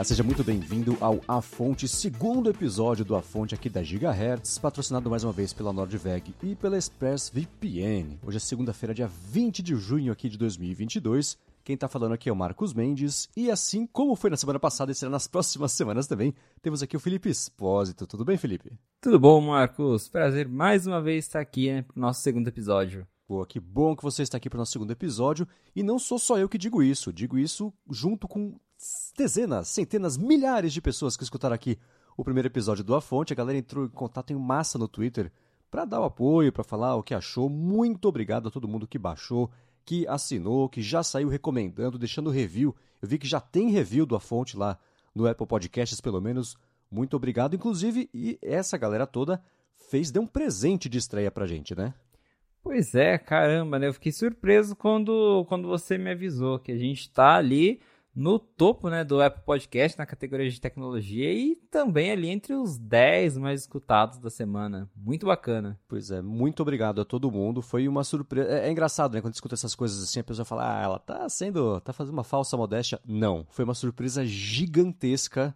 Olá, seja muito bem-vindo ao A Fonte, segundo episódio do A Fonte aqui da Gigahertz, patrocinado mais uma vez pela NordVeg e pela ExpressVPN. Hoje é segunda-feira, dia 20 de junho aqui de 2022. Quem tá falando aqui é o Marcos Mendes, e assim como foi na semana passada e será nas próximas semanas também, temos aqui o Felipe Espósito. Tudo bem, Felipe? Tudo bom, Marcos? Prazer mais uma vez estar aqui né, pro nosso segundo episódio. Pô, que bom que você está aqui para o nosso segundo episódio. E não sou só eu que digo isso, digo isso junto com dezenas, centenas, milhares de pessoas que escutaram aqui o primeiro episódio do A Fonte. A galera entrou em contato em massa no Twitter para dar o apoio, para falar o que achou. Muito obrigado a todo mundo que baixou, que assinou, que já saiu recomendando, deixando review. Eu vi que já tem review do A Fonte lá no Apple Podcasts, pelo menos. Muito obrigado, inclusive, e essa galera toda fez, deu um presente de estreia pra gente, né? Pois é, caramba, né? Eu fiquei surpreso quando, quando você me avisou que a gente está ali no topo né, do Apple Podcast na categoria de tecnologia e também ali entre os 10 mais escutados da semana. Muito bacana. Pois é, muito obrigado a todo mundo. Foi uma surpresa. É, é engraçado, né? Quando escuta essas coisas assim, a pessoa fala, ah, ela tá sendo. tá fazendo uma falsa modéstia. Não. Foi uma surpresa gigantesca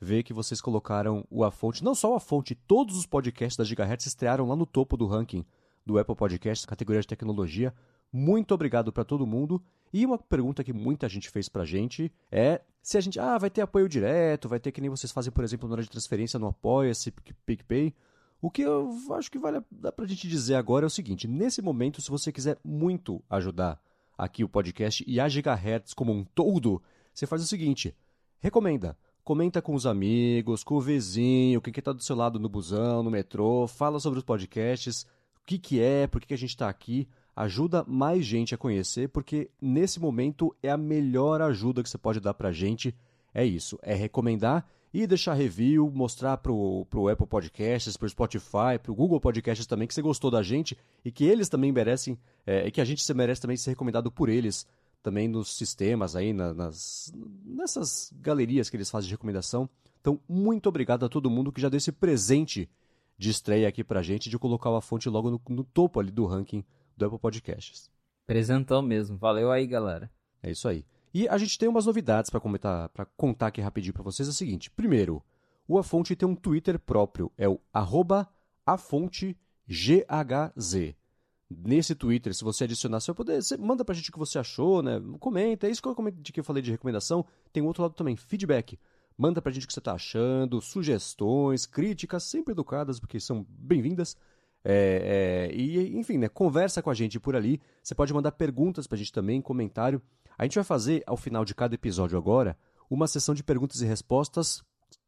ver que vocês colocaram o A Fonte, não só o A Fonte, todos os podcasts da Gigahertz estrearam lá no topo do ranking do Apple Podcast, categoria de tecnologia. Muito obrigado para todo mundo. E uma pergunta que muita gente fez pra gente é se a gente, ah, vai ter apoio direto, vai ter que nem vocês fazem, por exemplo, na hora de transferência no Apoia-se, PicPay. O que eu acho que vale dá pra gente dizer agora é o seguinte: nesse momento, se você quiser muito ajudar aqui o podcast e a Gigahertz como um todo, você faz o seguinte: recomenda. Comenta com os amigos, com o vizinho, quem está do seu lado no busão, no metrô, fala sobre os podcasts que, que é, por que, que a gente está aqui. Ajuda mais gente a conhecer, porque nesse momento é a melhor ajuda que você pode dar para a gente. É isso, é recomendar e deixar review, mostrar pro, pro Apple Podcasts, pro Spotify, pro Google Podcasts também que você gostou da gente e que eles também merecem, é, e que a gente merece também ser recomendado por eles também nos sistemas aí, na, nas, nessas galerias que eles fazem de recomendação. Então, muito obrigado a todo mundo que já deu esse presente de estreia aqui pra gente de colocar a fonte logo no, no topo ali do ranking do Apple Podcasts. Presentão mesmo. Valeu aí, galera. É isso aí. E a gente tem umas novidades para comentar, para contar aqui rapidinho para vocês. É o seguinte: primeiro, o A Fonte tem um Twitter próprio, é o @afontehz. Nesse Twitter, se você adicionar, você vai poder, você manda pra gente o que você achou, né? Comenta, é isso que eu, que eu falei de recomendação. Tem um outro lado também, feedback. Manda pra gente o que você está achando, sugestões, críticas, sempre educadas, porque são bem-vindas. É, é, e, enfim, né, conversa com a gente por ali. Você pode mandar perguntas pra gente também, comentário. A gente vai fazer, ao final de cada episódio agora, uma sessão de perguntas e respostas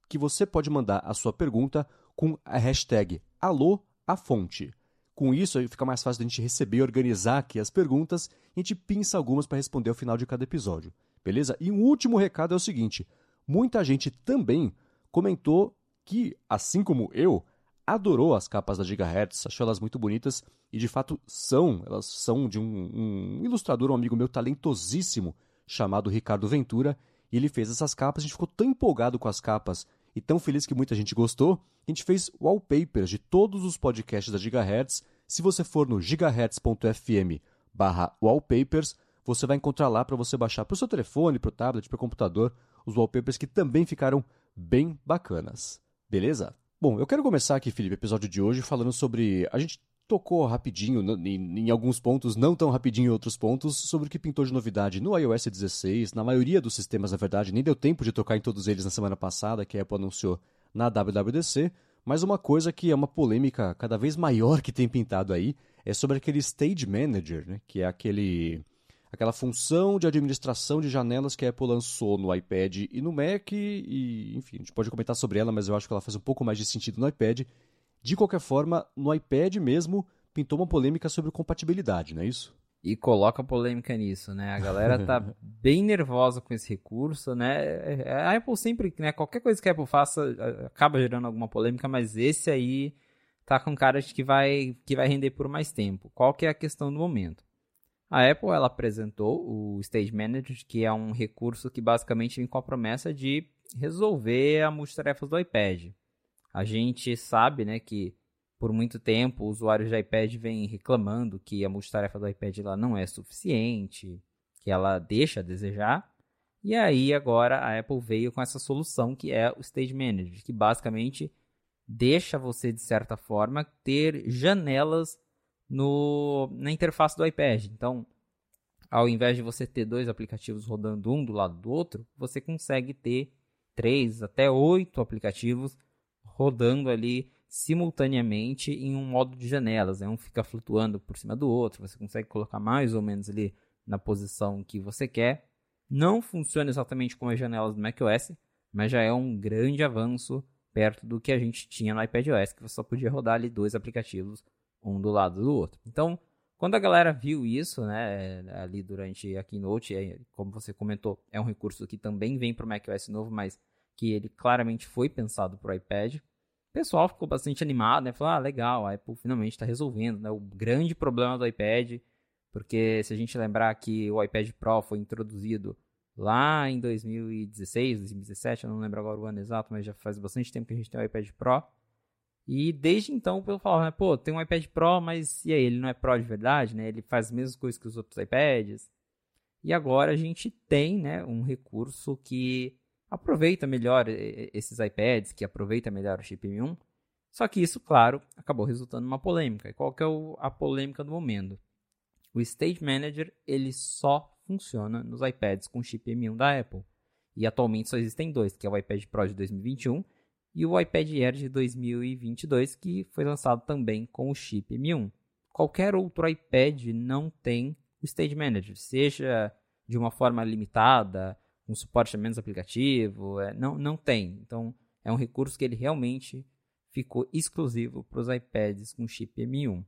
que você pode mandar a sua pergunta com a hashtag Alô a Fonte. Com isso, fica mais fácil da gente receber e organizar aqui as perguntas e a gente pinça algumas para responder ao final de cada episódio. Beleza? E um último recado é o seguinte: muita gente também comentou que, assim como eu, adorou as capas da Gigahertz, achou elas muito bonitas e de fato são, elas são de um, um ilustrador, um amigo meu talentosíssimo chamado Ricardo Ventura, e ele fez essas capas, a gente ficou tão empolgado com as capas e tão feliz que muita gente gostou, a gente fez wallpapers de todos os podcasts da Gigahertz. Se você for no gigahertz.fm barra wallpapers, você vai encontrar lá para você baixar para o seu telefone, para o tablet, para o computador, os wallpapers que também ficaram bem bacanas. Beleza? Bom, eu quero começar aqui, Felipe, o episódio de hoje falando sobre. A gente tocou rapidinho em, alguns pontos, não tão rapidinho em outros pontos, sobre o que pintou de novidade no iOS 16. Na maioria dos sistemas, na verdade, nem deu tempo de tocar em todos eles na semana passada, que a Apple anunciou na WWDC. Mas uma coisa que é uma polêmica cada vez maior que tem pintado aí é sobre aquele Stage Manager, né? que é aquele aquela função de administração de janelas que a Apple lançou no iPad e no Mac, e enfim, a gente pode comentar sobre ela, mas eu acho que ela faz um pouco mais de sentido no iPad. De qualquer forma, no iPad mesmo pintou uma polêmica sobre compatibilidade, não é isso? E coloca polêmica nisso, né? A galera tá bem nervosa com esse recurso, né? A Apple sempre, né? Qualquer coisa que a Apple faça acaba gerando alguma polêmica, mas esse aí tá com cara de que vai, que vai render por mais tempo. Qual que é a questão do momento? A Apple ela apresentou o Stage Manager, que é um recurso que basicamente vem com a promessa de resolver a multitarefas do iPad. A gente sabe né, que por muito tempo usuários de iPad vêm reclamando que a multitarefa do iPad ela não é suficiente, que ela deixa a desejar. E aí agora a Apple veio com essa solução que é o Stage Manager, que basicamente deixa você de certa forma ter janelas no, na interface do iPad. Então, ao invés de você ter dois aplicativos rodando um do lado do outro, você consegue ter três até oito aplicativos rodando ali simultaneamente em um modo de janelas. Né? Um fica flutuando por cima do outro, você consegue colocar mais ou menos ali na posição que você quer. Não funciona exatamente como as janelas do macOS, mas já é um grande avanço perto do que a gente tinha no iPadOS, que você só podia rodar ali dois aplicativos, um do lado do outro. Então, quando a galera viu isso, né, ali durante a Keynote, é, como você comentou, é um recurso que também vem para o macOS novo, mas que ele claramente foi pensado para o iPad. O pessoal ficou bastante animado, né? Falou, ah, legal, a Apple finalmente está resolvendo né, o grande problema do iPad, porque se a gente lembrar que o iPad Pro foi introduzido lá em 2016, 2017, eu não lembro agora o ano exato, mas já faz bastante tempo que a gente tem o iPad Pro. E desde então, pelo falar, né, pô, tem um iPad Pro, mas e aí, ele não é Pro de verdade, né? Ele faz as mesmas coisas que os outros iPads. E agora a gente tem, né, um recurso que aproveita melhor esses iPads, que aproveita melhor o chip M1. Só que isso, claro, acabou resultando numa polêmica. E qual que é a polêmica do momento? O Stage Manager, ele só funciona nos iPads com chip M1 da Apple. E atualmente só existem dois, que é o iPad Pro de 2021 e o iPad Air de 2022, que foi lançado também com o chip M1. Qualquer outro iPad não tem o Stage Manager, seja de uma forma limitada, com suporte a menos aplicativo, é, não, não tem. Então, é um recurso que ele realmente ficou exclusivo para os iPads com chip M1.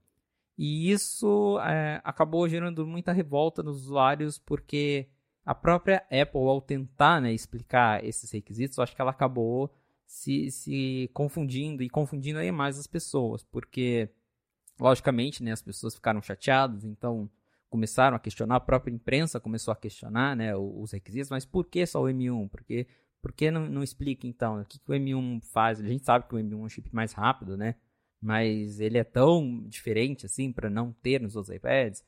E isso é, acabou gerando muita revolta nos usuários, porque a própria Apple, ao tentar né, explicar esses requisitos, acho que ela acabou se, se confundindo e confundindo aí mais as pessoas, porque, logicamente, né, as pessoas ficaram chateadas, então começaram a questionar, a própria imprensa começou a questionar né, os requisitos, mas por que só o M1? Por que, por que não, não explica então? O que, que o M1 faz? A gente sabe que o M1 é um chip mais rápido, né? mas ele é tão diferente assim para não ter nos outros iPads.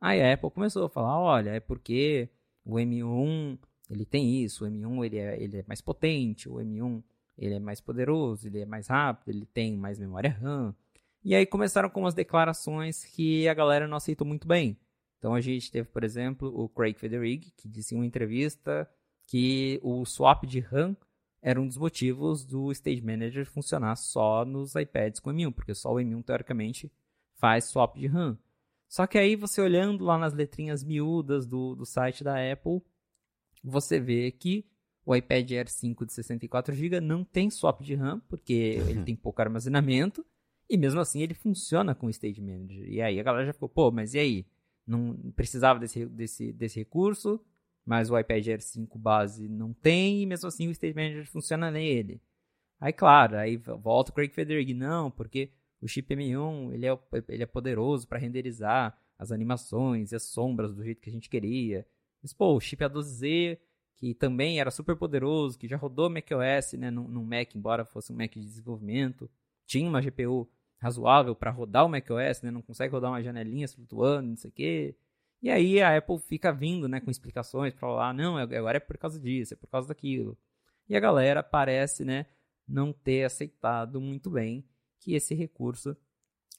Aí a Apple começou a falar, olha, é porque o M1 ele tem isso, o M1 ele é, ele é mais potente, o M1 ele é mais poderoso, ele é mais rápido, ele tem mais memória RAM. E aí começaram com umas declarações que a galera não aceitou muito bem. Então a gente teve, por exemplo, o Craig Federighi, que disse em uma entrevista que o swap de RAM era um dos motivos do Stage Manager funcionar só nos iPads com M1, porque só o M1 teoricamente faz swap de RAM. Só que aí você olhando lá nas letrinhas miúdas do, do site da Apple, você vê que o iPad Air 5 de 64GB não tem swap de RAM, porque ele tem pouco armazenamento, e mesmo assim ele funciona com o Stage Manager. E aí a galera já ficou, pô, mas e aí? Não precisava desse, desse, desse recurso? mas o iPad Air 5 base não tem, e mesmo assim o Stage Manager funciona nele. Aí, claro, aí volta o Craig Federighi, não, porque o chip M1 ele é, ele é poderoso para renderizar as animações e as sombras do jeito que a gente queria. Mas, pô, o chip A12Z, que também era super poderoso, que já rodou macOS né, no Mac, embora fosse um Mac de desenvolvimento, tinha uma GPU razoável para rodar o macOS, né, não consegue rodar uma janelinha flutuando, não sei o quê. E aí a Apple fica vindo né, com explicações para falar, não, agora é por causa disso, é por causa daquilo. E a galera parece né, não ter aceitado muito bem que esse recurso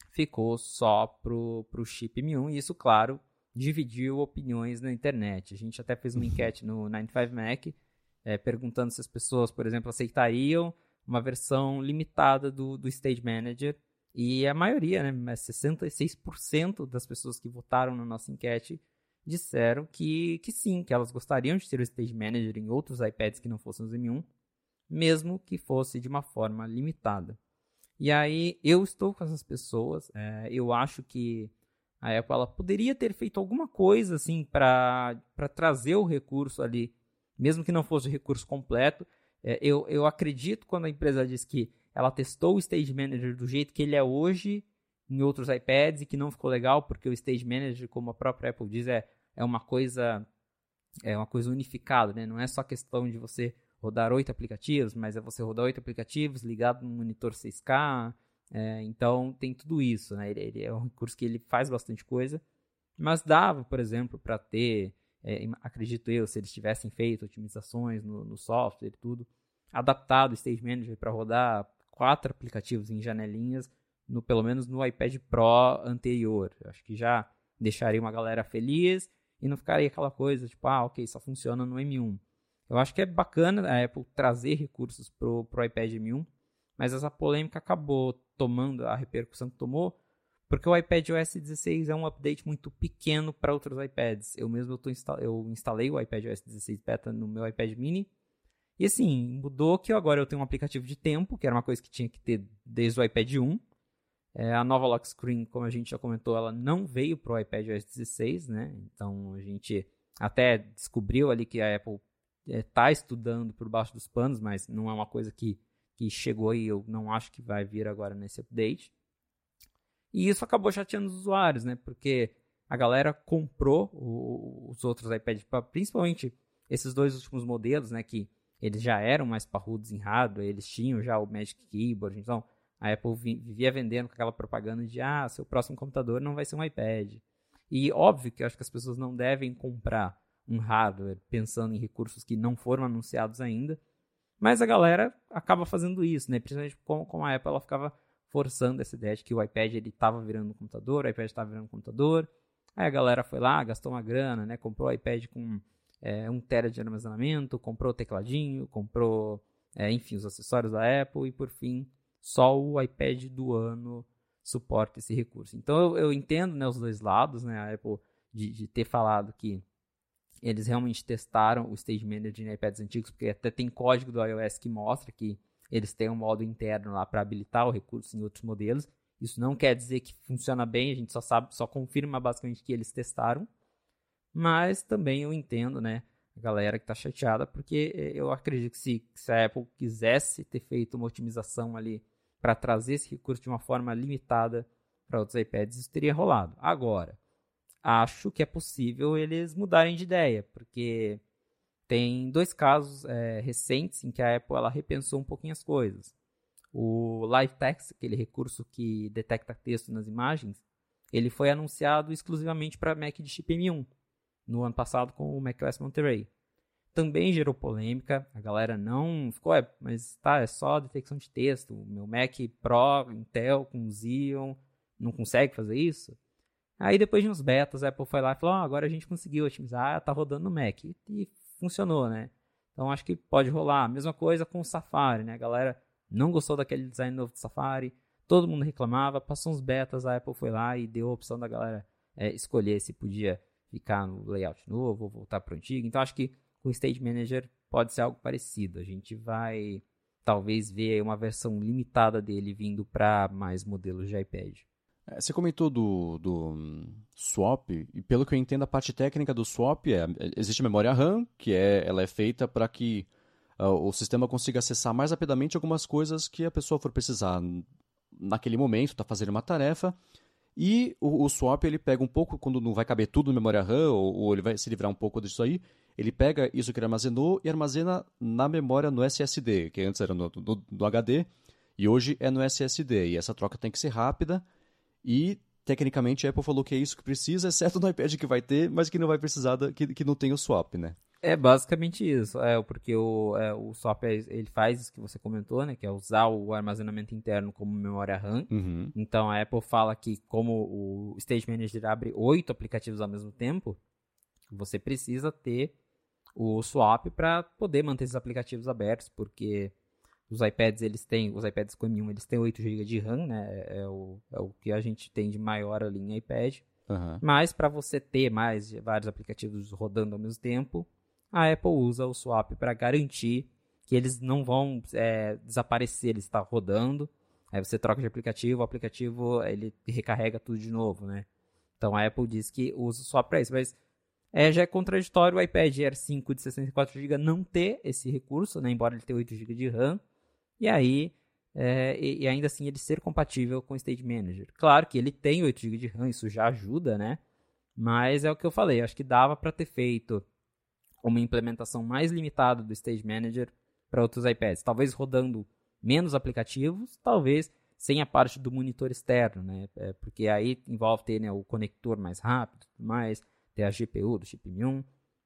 ficou só pro, pro chip M1, e isso, claro, dividiu opiniões na internet. A gente até fez uma uhum. enquete no 95Mac, é, perguntando se as pessoas, por exemplo, aceitariam uma versão limitada do, do Stage Manager e a maioria, né, 66% das pessoas que votaram na nossa enquete disseram que, que sim, que elas gostariam de ter o Stage Manager em outros iPads que não fossem os M1, mesmo que fosse de uma forma limitada. E aí eu estou com essas pessoas, é, eu acho que a Apple ela poderia ter feito alguma coisa assim para trazer o recurso ali, mesmo que não fosse o recurso completo. É, eu, eu acredito quando a empresa diz que ela testou o Stage Manager do jeito que ele é hoje em outros iPads e que não ficou legal, porque o Stage Manager, como a própria Apple diz, é, é uma coisa é uma coisa unificada, né? Não é só questão de você rodar oito aplicativos, mas é você rodar oito aplicativos ligado no monitor 6K. É, então tem tudo isso, né? Ele, ele, é um recurso que ele faz bastante coisa, mas dava, por exemplo, para ter é, acredito eu, se eles tivessem feito otimizações no, no software e tudo, adaptado o Stage Manager para rodar quatro aplicativos em janelinhas, no, pelo menos no iPad Pro anterior. Eu acho que já deixaria uma galera feliz e não ficaria aquela coisa tipo, ah, ok, só funciona no M1. Eu acho que é bacana a Apple trazer recursos pro, pro iPad M1, mas essa polêmica acabou tomando a repercussão que tomou, porque o iPad OS 16 é um update muito pequeno para outros iPads. Eu mesmo eu, insta eu instalei o iPad OS 16 Beta no meu iPad mini, e assim, mudou que agora eu tenho um aplicativo de tempo, que era uma coisa que tinha que ter desde o iPad 1, é, a nova lock screen, como a gente já comentou, ela não veio para o iPad OS 16, né? Então a gente até descobriu ali que a Apple está é, estudando por baixo dos panos, mas não é uma coisa que, que chegou e eu não acho que vai vir agora nesse update. E isso acabou chateando os usuários, né? Porque a galera comprou o, os outros iPads, principalmente esses dois últimos modelos, né? Que eles já eram mais parrudos em hardware, eles tinham já o Magic Keyboard, então a Apple vivia vendendo com aquela propaganda de ah, seu próximo computador não vai ser um iPad. E óbvio que eu acho que as pessoas não devem comprar um hardware pensando em recursos que não foram anunciados ainda. Mas a galera acaba fazendo isso, né? Principalmente com, com a Apple, ela ficava forçando essa ideia de que o iPad ele estava virando um computador, o iPad estava virando um computador. Aí a galera foi lá, gastou uma grana, né? Comprou o iPad com é, um tera de armazenamento, comprou o tecladinho, comprou, é, enfim, os acessórios da Apple e por fim só o iPad do ano suporta esse recurso. Então eu, eu entendo né, os dois lados, né, a Apple de, de, ter falado que eles realmente testaram o Stage Manager em iPads antigos, porque até tem código do iOS que mostra que eles têm um modo interno lá para habilitar o recurso em outros modelos. Isso não quer dizer que funciona bem, a gente só sabe, só confirma basicamente que eles testaram. Mas também eu entendo, né, a galera que está chateada, porque eu acredito que se, se a Apple quisesse ter feito uma otimização ali para trazer esse recurso de uma forma limitada para outros iPads, isso teria rolado. Agora, acho que é possível eles mudarem de ideia, porque tem dois casos é, recentes em que a Apple ela repensou um pouquinho as coisas. O Live Text, aquele recurso que detecta texto nas imagens, ele foi anunciado exclusivamente para Mac de chip M1 no ano passado com o macOS Monterey também gerou polêmica. A galera não ficou, é, mas tá, é só detecção de texto. Meu Mac Pro, Intel com Xeon, não consegue fazer isso. Aí depois de uns betas, a Apple foi lá e falou: oh, agora a gente conseguiu otimizar, tá rodando no Mac. E, funcionou, né? Então acho que pode rolar. Mesma coisa com o Safari, né? A galera não gostou daquele design novo do Safari. Todo mundo reclamava, passou uns betas, a Apple foi lá e deu a opção da galera é, escolher se podia ficar no layout novo ou voltar para o antigo. Então acho que com o Stage Manager pode ser algo parecido. A gente vai talvez ver uma versão limitada dele vindo para mais modelos de iPad. É, você comentou do, do um, swap, e pelo que eu entendo, a parte técnica do swap é: existe memória RAM, que é, ela é feita para que uh, o sistema consiga acessar mais rapidamente algumas coisas que a pessoa for precisar naquele momento, está fazendo uma tarefa. E o, o, swap ele pega um pouco, quando não vai caber tudo na memória RAM, ou, ou ele vai se livrar um pouco disso aí, ele pega isso que ele armazenou e armazena na memória no SSD, que antes era no, no, no HD, e hoje é no SSD. E essa troca tem que ser rápida e tecnicamente a Apple falou que é isso que precisa, exceto no iPad que vai ter, mas que não vai precisar, da, que, que não tem o swap, né? É basicamente isso, é porque o, é, o swap ele faz isso que você comentou, né, que é usar o armazenamento interno como memória RAM. Uhum. Então a Apple fala que como o Stage Manager abre oito aplicativos ao mesmo tempo, você precisa ter o swap para poder manter esses aplicativos abertos, porque os iPads eles têm, os iPads com M1 eles têm 8 GB de RAM, né? É o, é o que a gente tem de maior ali em iPad. Uhum. Mas para você ter mais vários aplicativos rodando ao mesmo tempo, a Apple usa o swap para garantir que eles não vão é, desaparecer, ele está rodando. Aí você troca de aplicativo, o aplicativo ele recarrega tudo de novo, né? Então a Apple diz que usa o swap para isso, mas é, já é contraditório o iPad Air 5 de 64GB não ter esse recurso, né, embora ele tenha 8GB de RAM, e aí é, e, e, ainda assim ele ser compatível com o Stage Manager. Claro que ele tem 8GB de RAM, isso já ajuda, né? Mas é o que eu falei, acho que dava para ter feito uma implementação mais limitada do Stage Manager para outros iPads, talvez rodando menos aplicativos, talvez sem a parte do monitor externo, né? É, porque aí envolve ter né, o conector mais rápido, mais ter a GPU do chip M1.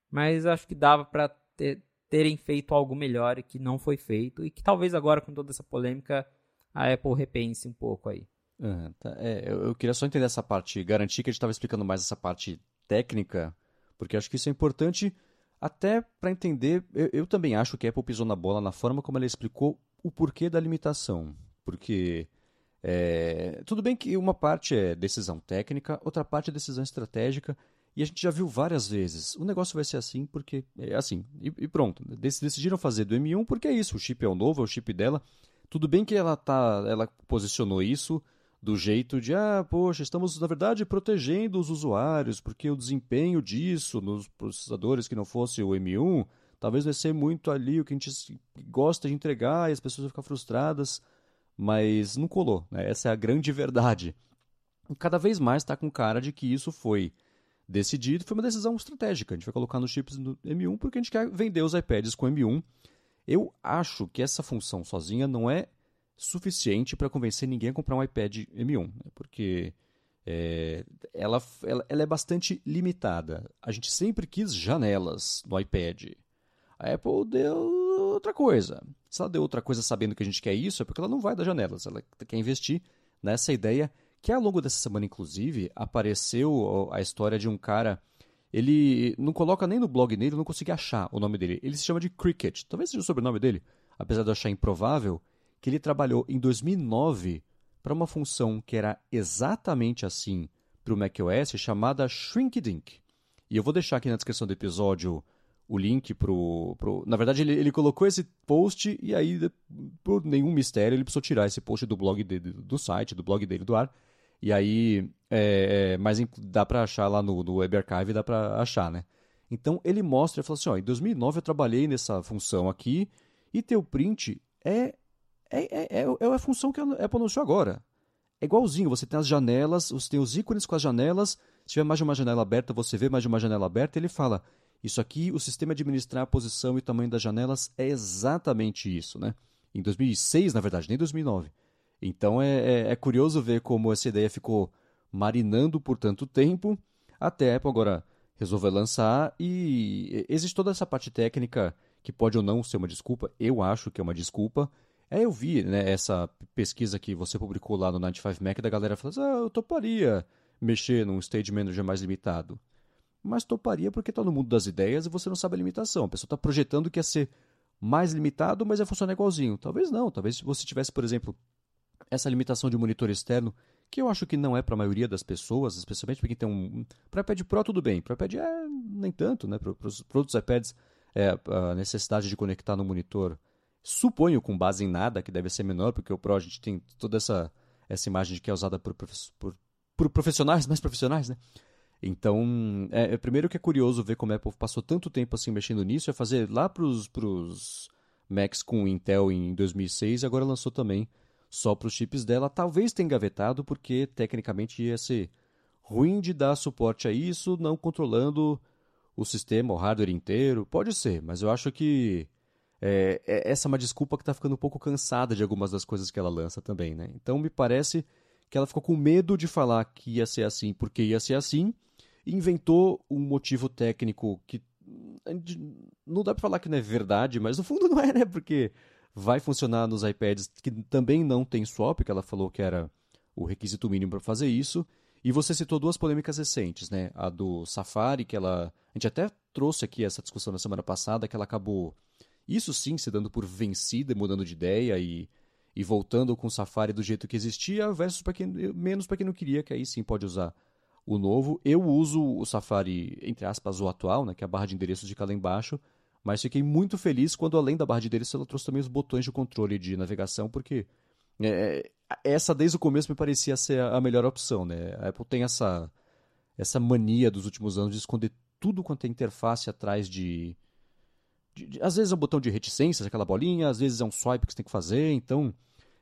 mas acho que dava para ter, terem feito algo melhor que não foi feito, e que talvez agora com toda essa polêmica a Apple repense um pouco aí. Uhum, tá. é, eu, eu, queria só entender essa parte, garantir que a gente estava explicando mais essa parte técnica, porque acho que isso é importante até para entender. Eu, eu, também acho que a Apple pisou na bola na forma como ela explicou o porquê da limitação. Porque é, tudo bem que uma parte é decisão técnica, outra parte é decisão estratégica, e a gente já viu várias vezes. O negócio vai ser assim porque é assim. E, e pronto. Decidiram fazer do M1 porque é isso. O chip é o novo, é o chip dela. Tudo bem que ela tá, ela posicionou isso do jeito de, ah, poxa, estamos na verdade protegendo os usuários, porque o desempenho disso nos processadores que não fosse o M1, talvez vai ser muito ali o que a gente gosta de entregar e as pessoas vão ficar frustradas, mas não colou, né? Essa é a grande verdade. Cada vez mais está com cara de que isso foi decidido, foi uma decisão estratégica. A gente vai colocar nos chips do M1 porque a gente quer vender os iPads com M1. Eu acho que essa função sozinha não é suficiente para convencer ninguém a comprar um iPad M1, né? porque é, ela, ela, ela, é bastante limitada. A gente sempre quis janelas no iPad. A Apple deu outra coisa. Se ela deu outra coisa sabendo que a gente quer isso, é porque ela não vai dar janelas. Ela quer investir nessa ideia que ao longo dessa semana, inclusive, apareceu a história de um cara. Ele não coloca nem no blog dele, não consegui achar o nome dele. Ele se chama de Cricket. Talvez seja o sobrenome dele, apesar de eu achar improvável que ele trabalhou em 2009 para uma função que era exatamente assim para o macOS, chamada Shrinkdink. E eu vou deixar aqui na descrição do episódio o link pro, pro... Na verdade, ele, ele colocou esse post e aí, por nenhum mistério, ele precisou tirar esse post do blog dele, do site, do blog dele do ar. E aí, é, é mas dá para achar lá no, no Web Archive, dá para achar, né? Então, ele mostra, ele fala assim, ó, em 2009 eu trabalhei nessa função aqui e teu print é é, é, é, é a função que a Apple anunciou agora. É igualzinho, você tem as janelas, você tem os ícones com as janelas, se tiver mais de uma janela aberta, você vê mais de uma janela aberta, ele fala, isso aqui, o sistema de administrar a posição e tamanho das janelas é exatamente isso, né? Em 2006, na verdade, nem 2009. Então é, é, é curioso ver como essa ideia ficou marinando por tanto tempo, até a Apple agora resolver lançar e existe toda essa parte técnica que pode ou não ser uma desculpa, eu acho que é uma desculpa, Aí eu vi né, essa pesquisa que você publicou lá no 95Mac da galera falando assim, ah, eu toparia mexer num stage manager mais limitado. Mas toparia porque está no mundo das ideias e você não sabe a limitação. A pessoa está projetando que ia ser mais limitado, mas ia funcionar igualzinho. Talvez não. Talvez se você tivesse, por exemplo, essa limitação de monitor externo, que eu acho que não é para a maioria das pessoas, especialmente para quem tem um... Para iPad Pro tudo bem, para iPad é nem tanto, né? Para os outros iPads, é, a necessidade de conectar no monitor Suponho com base em nada que deve ser menor, porque o Pro a gente tem toda essa, essa imagem de que é usada por, por, por profissionais, mais profissionais, né? Então, é, é, primeiro que é curioso ver como a Apple passou tanto tempo assim mexendo nisso, é fazer lá para os Macs com Intel em 2006 e agora lançou também só para os chips dela. Talvez tenha engavetado porque tecnicamente ia ser ruim de dar suporte a isso, não controlando o sistema, o hardware inteiro. Pode ser, mas eu acho que é, é, essa é uma desculpa que está ficando um pouco cansada de algumas das coisas que ela lança também, né? Então me parece que ela ficou com medo de falar que ia ser assim porque ia ser assim inventou um motivo técnico que não dá para falar que não é verdade, mas no fundo não é, né? Porque vai funcionar nos iPads que também não tem swap, que ela falou que era o requisito mínimo para fazer isso. E você citou duas polêmicas recentes, né? A do Safari, que ela. A gente até trouxe aqui essa discussão na semana passada, que ela acabou isso sim se dando por vencida, mudando de ideia e, e voltando com o Safari do jeito que existia, versus para quem menos para quem não queria, que aí sim pode usar o novo. Eu uso o Safari, entre aspas, o atual, né, que é a barra de endereços de cá lá embaixo, mas fiquei muito feliz quando, além da barra de endereços, ela trouxe também os botões de controle de navegação, porque é, essa desde o começo me parecia ser a melhor opção. Né? A Apple tem essa, essa mania dos últimos anos de esconder tudo quanto é interface atrás de, de, de, às vezes é um botão de reticências, aquela bolinha, às vezes é um swipe que você tem que fazer, então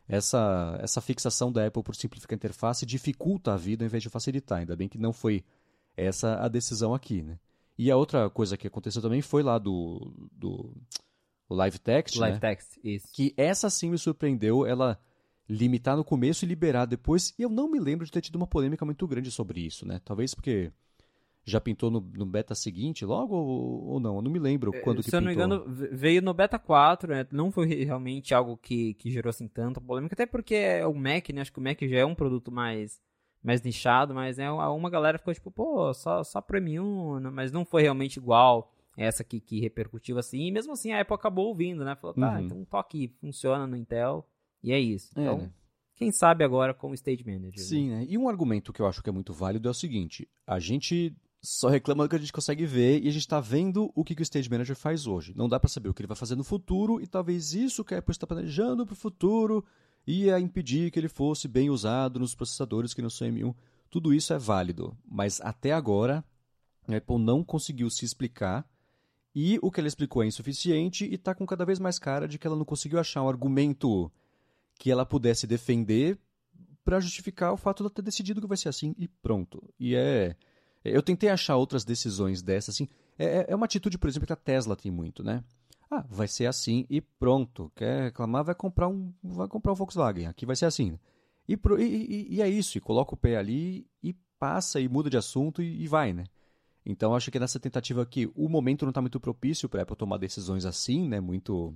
essa, essa fixação da Apple por simplificar a interface dificulta a vida em vez de facilitar. Ainda bem que não foi essa a decisão aqui, né? E a outra coisa que aconteceu também foi lá do, do o Live Text, Live né? Text, isso. Que essa sim me surpreendeu, ela limitar no começo e liberar depois. E eu não me lembro de ter tido uma polêmica muito grande sobre isso, né? Talvez porque já pintou no, no beta seguinte logo ou, ou, não? Eu não me lembro é, quando que Se eu não me engano, veio no beta 4, né? Não foi realmente algo que, que gerou assim tanta polêmica, até porque é o Mac, né? Acho que o Mac já é um produto mais, mais nichado, mas né, uma galera ficou tipo, pô, só, só Premium, mas não foi realmente igual essa que, que repercutiu assim. E mesmo assim a Apple acabou ouvindo, né? Falou, tá, uhum. então toque funciona no Intel e é isso. É, então, né? quem sabe agora com o Stage Manager. Sim, né? né? E um argumento que eu acho que é muito válido é o seguinte: a gente só reclama do que a gente consegue ver e a gente está vendo o que, que o Stage Manager faz hoje. Não dá para saber o que ele vai fazer no futuro e talvez isso que a Apple está planejando para o futuro ia impedir que ele fosse bem usado nos processadores que não são M1. Tudo isso é válido, mas até agora a Apple não conseguiu se explicar e o que ela explicou é insuficiente e está com cada vez mais cara de que ela não conseguiu achar um argumento que ela pudesse defender para justificar o fato de ela ter decidido que vai ser assim e pronto. E é eu tentei achar outras decisões dessas, assim. É, é, é uma atitude, por exemplo, que a Tesla tem muito, né? Ah, vai ser assim e pronto. Quer reclamar, vai comprar um, vai comprar um Volkswagen. Aqui vai ser assim. E, pro, e, e, é isso. E coloca o pé ali e passa e muda de assunto e, e vai, né? Então acho que nessa tentativa aqui, o momento não está muito propício para Apple tomar decisões assim, né? Muito.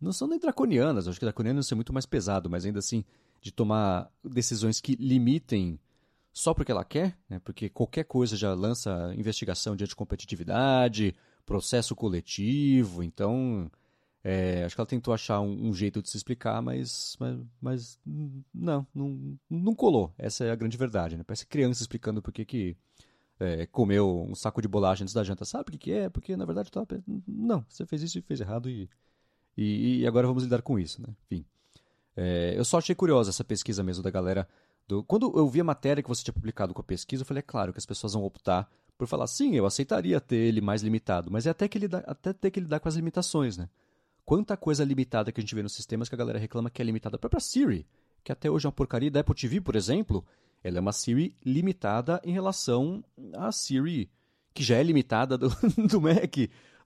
Não são nem draconianas, acho que draconianas é muito mais pesado, mas ainda assim, de tomar decisões que limitem só porque ela quer, né? porque qualquer coisa já lança investigação de anticompetitividade, processo coletivo, então é, acho que ela tentou achar um, um, jeito de se explicar, mas, mas, mas não, não, não colou. Essa é a grande verdade. Né? Parece criança explicando por que, que é, comeu um saco de bolacha antes da janta. Sabe o que, que é? Porque na verdade tá, não, você fez isso e fez errado e, e, e agora vamos lidar com isso. Né? Enfim, é, eu só achei curiosa essa pesquisa mesmo da galera do... Quando eu vi a matéria que você tinha publicado com a pesquisa, eu falei, é claro que as pessoas vão optar por falar, sim, eu aceitaria ter ele mais limitado, mas é até, que dá, até ter que lidar com as limitações, né? Quanta coisa limitada que a gente vê nos sistemas que a galera reclama que é limitada. A própria Siri, que até hoje é uma porcaria da Apple TV, por exemplo, ela é uma Siri limitada em relação à Siri, que já é limitada do, do Mac,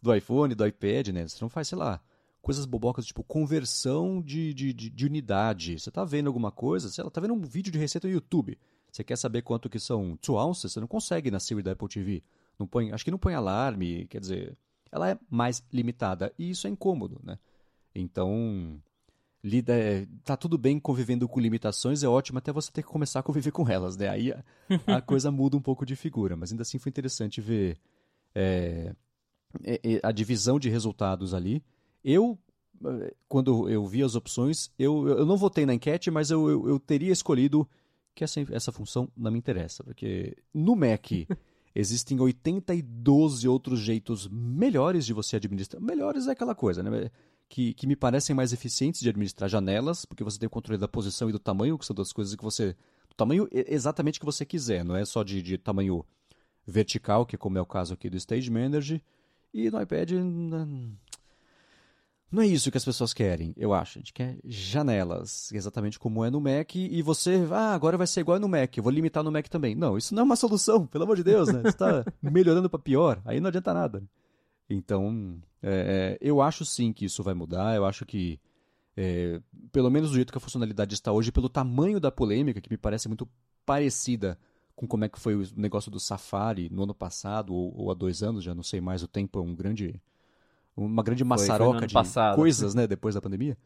do iPhone, do iPad, né? Você não faz, sei lá, coisas bobocas, tipo conversão de, de, de, de unidade. Você está vendo alguma coisa, você está vendo um vídeo de receita no YouTube. Você quer saber quanto que são 2 ounces? Você não consegue na Siri da Apple TV. Não põe, acho que não põe alarme, quer dizer, ela é mais limitada. E isso é incômodo, né? Então, lida, é, tá tudo bem convivendo com limitações, é ótimo até você ter que começar a conviver com elas, né? Aí a, a coisa muda um pouco de figura, mas ainda assim foi interessante ver é, é, a divisão de resultados ali eu, quando eu vi as opções, eu, eu não votei na enquete, mas eu, eu, eu teria escolhido que essa, essa função não me interessa, porque no Mac existem 82 outros jeitos melhores de você administrar. Melhores é aquela coisa, né? Que, que me parecem mais eficientes de administrar janelas, porque você tem o controle da posição e do tamanho, que são duas coisas que você. O tamanho exatamente que você quiser, não é só de, de tamanho vertical, que é como é o caso aqui do Stage Manager. E no iPad. Não é isso que as pessoas querem, eu acho. A gente quer janelas, exatamente como é no Mac, e você, ah, agora vai ser igual no Mac, eu vou limitar no Mac também. Não, isso não é uma solução, pelo amor de Deus, né? Você está melhorando para pior, aí não adianta nada. Então, é, é, eu acho sim que isso vai mudar, eu acho que, é, pelo menos do jeito que a funcionalidade está hoje, pelo tamanho da polêmica, que me parece muito parecida com como é que foi o negócio do Safari no ano passado, ou, ou há dois anos, já não sei mais, o tempo é um grande uma grande maçaroca de passado. coisas, né, depois da pandemia.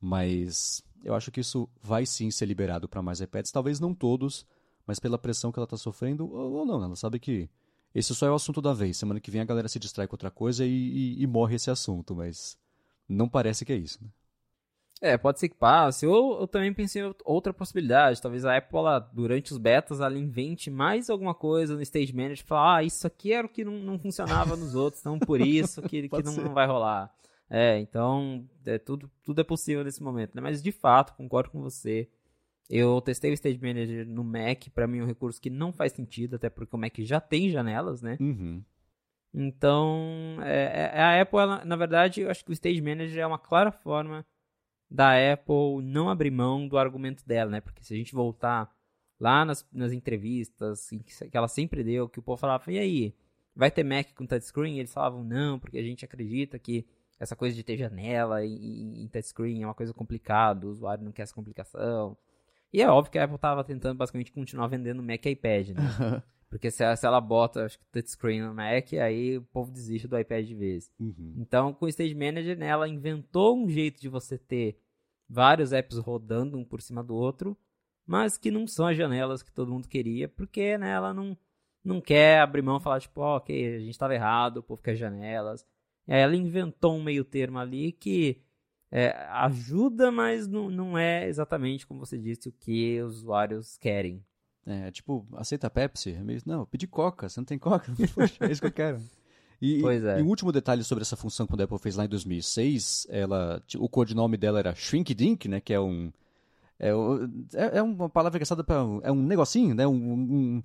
Mas eu acho que isso vai sim ser liberado para mais iPads, talvez não todos, mas pela pressão que ela está sofrendo, ou, não, né? ela sabe que esse só é o assunto da vez. Semana que vem a galera se distrai com outra coisa e, e, e morre esse assunto, mas não parece que é isso, né? É, pode ser que passe. Ou eu também pensei em outra possibilidade. Talvez a Apple, ela, durante os betas, ela invente mais alguma coisa no Stage Manager e falar, ah, isso aqui era o que não, não funcionava nos outros, então por isso que, que não, não, vai rolar. É, então, é, tudo, tudo é possível nesse momento, né? Mas, de fato, concordo com você. Eu testei o Stage Manager no Mac, para mim é um recurso que não faz sentido, até porque o Mac já tem janelas, né? Uhum. Então, é, é, a Apple, ela, na verdade, eu acho que o Stage Manager é uma clara forma da Apple não abrir mão do argumento dela, né? Porque se a gente voltar lá nas, nas entrevistas que ela sempre deu, que o povo falava, e aí, vai ter Mac com touchscreen? E eles falavam, não, porque a gente acredita que essa coisa de ter janela em, em touchscreen é uma coisa complicada, o usuário não quer essa complicação. E é óbvio que a Apple estava tentando basicamente continuar vendendo Mac e iPad, né? Porque se, se ela bota, acho que touchscreen no Mac, aí o povo desiste do iPad de vez. Uhum. Então, com o Stage Manager, né, ela inventou um jeito de você ter vários apps rodando um por cima do outro, mas que não são as janelas que todo mundo queria, porque né, ela não, não quer abrir mão e falar, tipo, oh, ok, a gente estava errado, o povo quer janelas. E aí ela inventou um meio termo ali que é, ajuda, mas não, não é exatamente, como você disse, o que os usuários querem. É, tipo, aceita Pepsi? É não, pedi Coca, você não tem Coca? Poxa, é isso que eu quero. E, pois é. e um último detalhe sobre essa função quando a Apple fez lá em 2006, ela, o codinome dela era Shrink Dink, né, que é um é, é, é uma palavra engraçada para é um negocinho, né, um, um,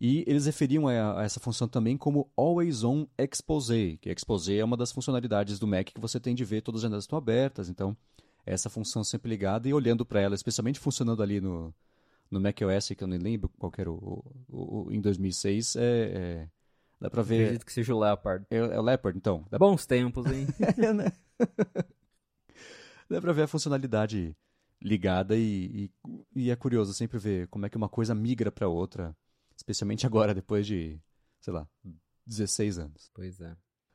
e eles referiam a, a, essa função também como Always On Expose, que Expose é uma das funcionalidades do Mac que você tem de ver todas as janelas estão abertas, então essa função sempre ligada e olhando para ela, especialmente funcionando ali no no macOS, que eu nem lembro qual era o, o, o em 2006, é, é Dá pra ver. Acredito que seja o Leopard. É, é o Leopard, então. Dá... Bons tempos, hein? é, né? Dá pra ver a funcionalidade ligada e, e, e, é curioso sempre ver como é que uma coisa migra pra outra. Especialmente agora, depois de, sei lá, 16 anos. Pois é.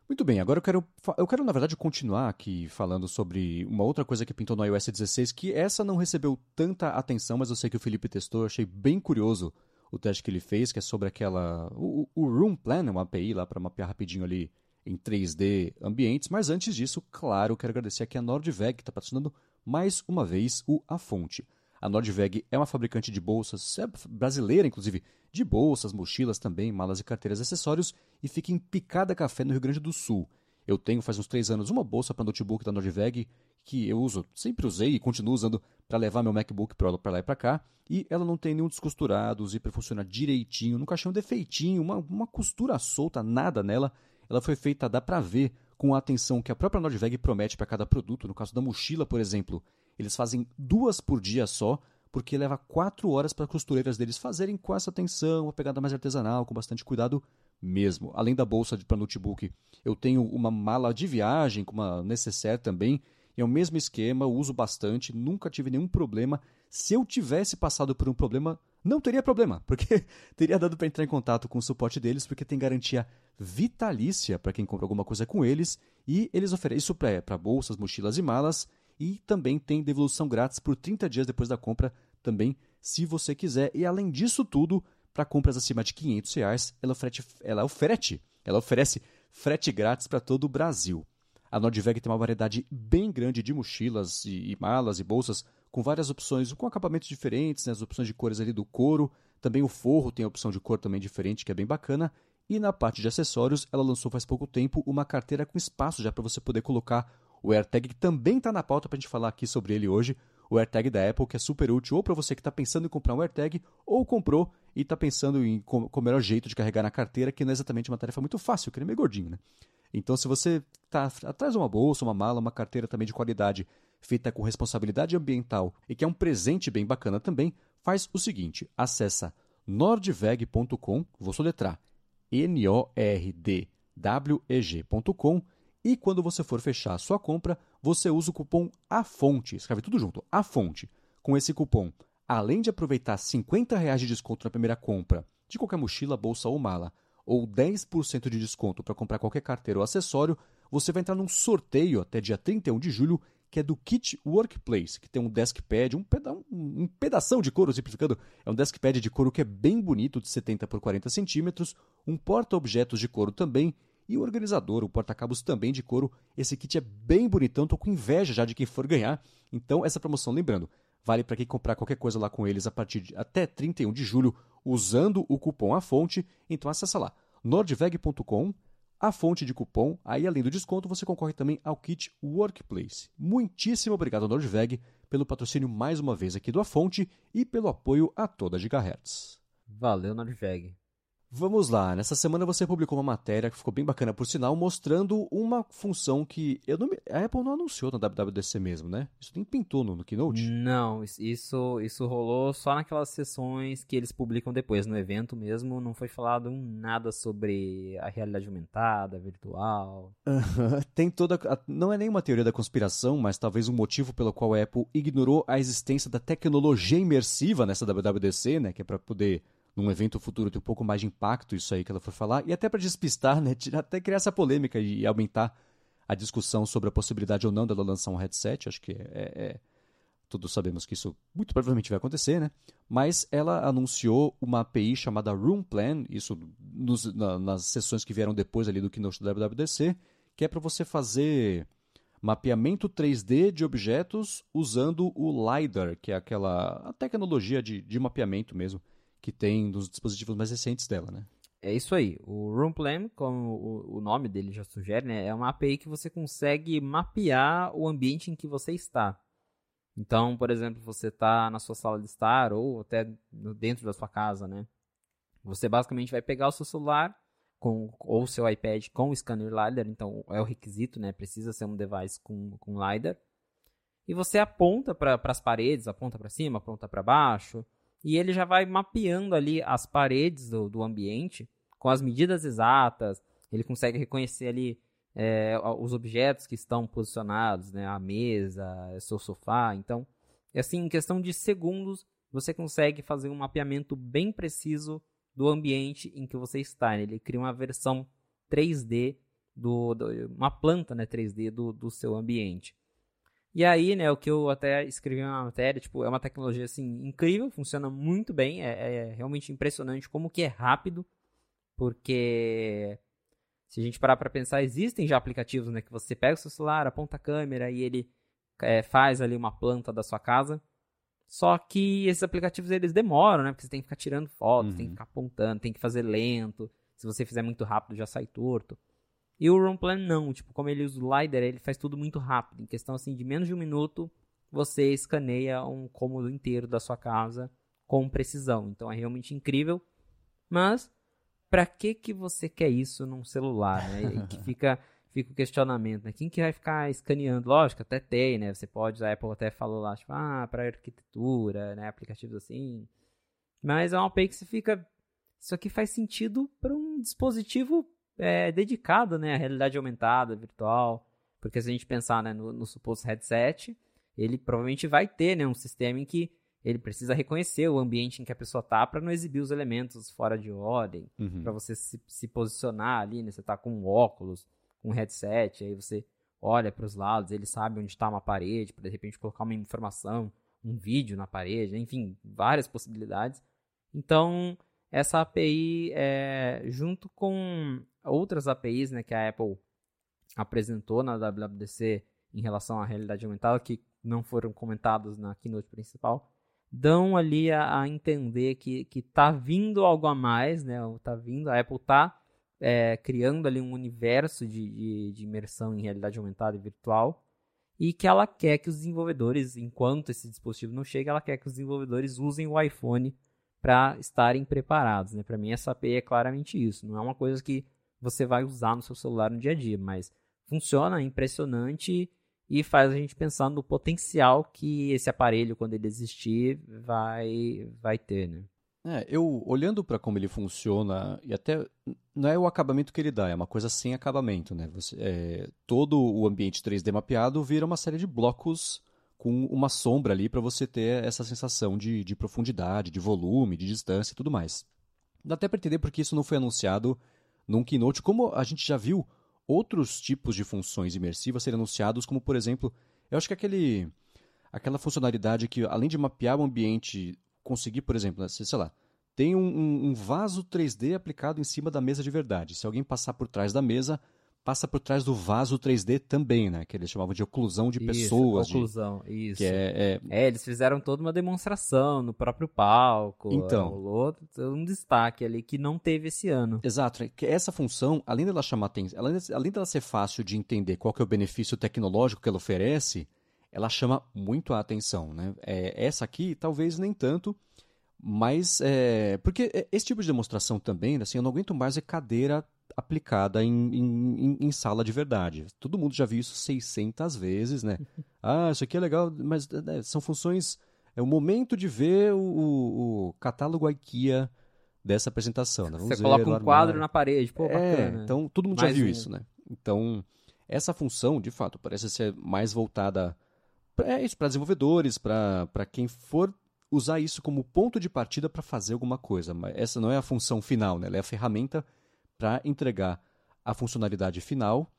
Muito bem, agora eu quero, eu quero, na verdade, continuar aqui falando sobre uma outra coisa que pintou no iOS 16, que essa não recebeu tanta atenção, mas eu sei que o Felipe testou, achei bem curioso o teste que ele fez, que é sobre aquela. O, o Room Plan, é uma API lá para mapear rapidinho ali em 3D ambientes. Mas antes disso, claro, quero agradecer aqui a Nordveg, que está patrocinando mais uma vez o A Fonte. A Nordveg é uma fabricante de bolsas, é brasileira inclusive, de bolsas, mochilas também, malas e carteiras acessórios, e fica em Picada Café, no Rio Grande do Sul. Eu tenho faz uns três anos uma bolsa para notebook da Nordveg que eu uso, sempre usei e continuo usando para levar meu MacBook Pro para lá e para cá, e ela não tem nenhum descosturado, o zíper funciona direitinho, nunca achei um defeitinho, uma, uma costura solta, nada nela. Ela foi feita, dá para ver, com a atenção que a própria Nordveg promete para cada produto. No caso da mochila, por exemplo, eles fazem duas por dia só, porque leva quatro horas para costureiras deles fazerem com essa atenção, uma pegada mais artesanal, com bastante cuidado mesmo. Além da bolsa para notebook, eu tenho uma mala de viagem com uma necessaire também, é o mesmo esquema, uso bastante, nunca tive nenhum problema. Se eu tivesse passado por um problema, não teria problema, porque teria dado para entrar em contato com o suporte deles, porque tem garantia vitalícia para quem compra alguma coisa com eles, e eles oferecem isso para bolsas, mochilas e malas, e também tem devolução grátis por 30 dias depois da compra, também, se você quiser. E além disso tudo, para compras acima de 500 reais, ela oferece, ela oferece, ela oferece frete grátis para todo o Brasil. A Nordveg tem uma variedade bem grande de mochilas e, e malas e bolsas com várias opções, com acabamentos diferentes, né, as opções de cores ali do couro. Também o forro tem a opção de cor também diferente, que é bem bacana. E na parte de acessórios, ela lançou faz pouco tempo uma carteira com espaço já para você poder colocar o AirTag, que também está na pauta para a gente falar aqui sobre ele hoje. O AirTag da Apple, que é super útil ou para você que está pensando em comprar um AirTag, ou comprou e está pensando em qual o melhor jeito de carregar na carteira, que não é exatamente uma tarefa muito fácil, que ele é meio gordinho, né? Então, se você está atrás de uma bolsa, uma mala, uma carteira também de qualidade, feita com responsabilidade ambiental e que é um presente bem bacana também, faz o seguinte: acessa nordveg.com, vou soletrar N-O-R-D-W-E-G.com e quando você for fechar a sua compra, você usa o cupom AFONTE, escreve tudo junto, AFONTE. Com esse cupom, além de aproveitar R$ 50 de desconto na primeira compra de qualquer mochila, bolsa ou mala, ou 10% de desconto para comprar qualquer carteira ou acessório, você vai entrar num sorteio até dia 31 de julho, que é do Kit Workplace, que tem um deskpad, um, peda um, pedação de couro, simplificando, é um deskpad de couro que é bem bonito, de 70 por 40 centímetros, um porta-objetos de couro também, e o organizador, o porta-cabos também de couro. Esse kit é bem bonitão, tô com inveja já de quem for ganhar. Então, essa promoção, lembrando, vale para quem comprar qualquer coisa lá com eles a partir de até 31 de julho usando o cupom A Fonte. Então acessa lá nordveg.com, a fonte de cupom. Aí além do desconto, você concorre também ao kit Workplace. Muitíssimo obrigado Nordveg pelo patrocínio mais uma vez aqui do A Fonte e pelo apoio a toda a Gigahertz. Valeu Nordveg. Vamos lá, nessa semana você publicou uma matéria que ficou bem bacana por sinal, mostrando uma função que eu não, a Apple não anunciou na WWDC mesmo, né? Isso nem pintou no, no Keynote? Não, isso, isso rolou só naquelas sessões que eles publicam depois, no evento mesmo, não foi falado nada sobre a realidade aumentada, virtual. Tem toda, não é nenhuma teoria da conspiração, mas talvez um motivo pelo qual a Apple ignorou a existência da tecnologia imersiva nessa WWDC, né, que é para poder num evento futuro ter um pouco mais de impacto isso aí que ela foi falar, e até para despistar, né, até criar essa polêmica e aumentar a discussão sobre a possibilidade ou não dela lançar um headset, acho que é, é, é todos sabemos que isso muito provavelmente vai acontecer, né? Mas ela anunciou uma API chamada Room Plan, isso nos, na, nas sessões que vieram depois ali do Keynote da WWDC, que é para você fazer mapeamento 3D de objetos usando o LiDAR, que é aquela a tecnologia de, de mapeamento mesmo que tem nos dispositivos mais recentes dela, né? É isso aí. O Room Plan, como o, o nome dele já sugere, né, é uma API que você consegue mapear o ambiente em que você está. Então, por exemplo, você está na sua sala de estar ou até dentro da sua casa, né? Você basicamente vai pegar o seu celular com, ou seu iPad com o scanner LiDAR, então é o requisito, né? Precisa ser um device com, com LiDAR. E você aponta para as paredes, aponta para cima, aponta para baixo, e ele já vai mapeando ali as paredes do, do ambiente com as medidas exatas. Ele consegue reconhecer ali é, os objetos que estão posicionados, né? A mesa, seu sofá. Então, assim, em questão de segundos, você consegue fazer um mapeamento bem preciso do ambiente em que você está. Ele cria uma versão 3D do, do, uma planta, né, 3D do, do seu ambiente. E aí, né, o que eu até escrevi na matéria, tipo, é uma tecnologia assim incrível, funciona muito bem, é, é realmente impressionante como que é rápido, porque se a gente parar para pensar, existem já aplicativos, né, que você pega o seu celular, aponta a câmera e ele é, faz ali uma planta da sua casa. Só que esses aplicativos eles demoram, né? Porque você tem que ficar tirando fotos, uhum. tem que uhum. ficar apontando, tem que fazer lento. Se você fizer muito rápido, já sai torto. E o Plan não, tipo, como ele usa o LiDAR, ele faz tudo muito rápido. Em questão assim de menos de um minuto, você escaneia um cômodo inteiro da sua casa com precisão. Então é realmente incrível. Mas para que que você quer isso num celular, né? E que fica fica o questionamento, né? Quem que vai ficar escaneando? Lógico, até tem, né? Você pode, a Apple até falou lá, tipo, ah, para arquitetura, né? Aplicativos assim. Mas é uma API que você fica. Isso aqui faz sentido para um dispositivo é, dedicado, né? À realidade aumentada, virtual. Porque se a gente pensar né, no, no suposto headset, ele provavelmente vai ter né, um sistema em que ele precisa reconhecer o ambiente em que a pessoa tá para não exibir os elementos fora de ordem, uhum. para você se, se, posicionar ali, né? Você tá com um óculos, um headset, aí você olha para os lados, ele sabe onde está uma parede, para de repente colocar uma informação, um vídeo na parede, enfim, várias possibilidades. Então, essa API, é, junto com outras APIs né, que a Apple apresentou na WWDC em relação à realidade aumentada, que não foram comentados na keynote principal, dão ali a, a entender que, que tá vindo algo a mais, né? Tá vindo, a Apple tá é, criando ali um universo de, de, de, imersão em realidade aumentada e virtual e que ela quer que os desenvolvedores, enquanto esse dispositivo não chega, ela quer que os desenvolvedores usem o iPhone para estarem preparados. Né? Para mim, essa API é claramente isso. Não é uma coisa que você vai usar no seu celular no dia a dia, mas funciona, é impressionante e faz a gente pensar no potencial que esse aparelho, quando ele existir, vai, vai ter. Né? É, eu olhando para como ele funciona, e até não é o acabamento que ele dá, é uma coisa sem acabamento, né? Você, é, todo o ambiente 3D mapeado vira uma série de blocos com uma sombra ali para você ter essa sensação de, de profundidade, de volume, de distância e tudo mais. Dá até para entender porque isso não foi anunciado num keynote, como a gente já viu outros tipos de funções imersivas serem anunciados, como por exemplo, eu acho que aquele aquela funcionalidade que além de mapear o ambiente conseguir, por exemplo, né, sei lá, tem um, um, vaso 3D aplicado em cima da mesa de verdade. Se alguém passar por trás da mesa, passa por trás do vaso 3D também, né? Que eles chamavam de oclusão de isso, pessoas. Oclusão, de, isso. Que é, é... é, eles fizeram toda uma demonstração no próprio palco. Então. Rolou um destaque ali que não teve esse ano. Exato. É que essa função, além dela chamar atenção, além, além dela ser fácil de entender qual que é o benefício tecnológico que ela oferece, ela chama muito a atenção. Né? É, essa aqui, talvez nem tanto, mas é, porque é, esse tipo de demonstração também, assim, eu não aguento mais é cadeira aplicada em, em, em, sala de verdade. Todo mundo já viu isso 600 vezes, né? ah, isso aqui é legal, mas né, são funções... É o momento de ver o, o, o catálogo IKEA dessa apresentação. Né? Você coloca um quadro na parede, pô, é, bacana. Então, todo mundo mais já viu um... isso, né? Então, essa função, de fato, parece ser mais voltada é isso para desenvolvedores, para quem for usar isso como ponto de partida para fazer alguma coisa. Mas essa não é a função final, né? ela é a ferramenta para entregar a funcionalidade final.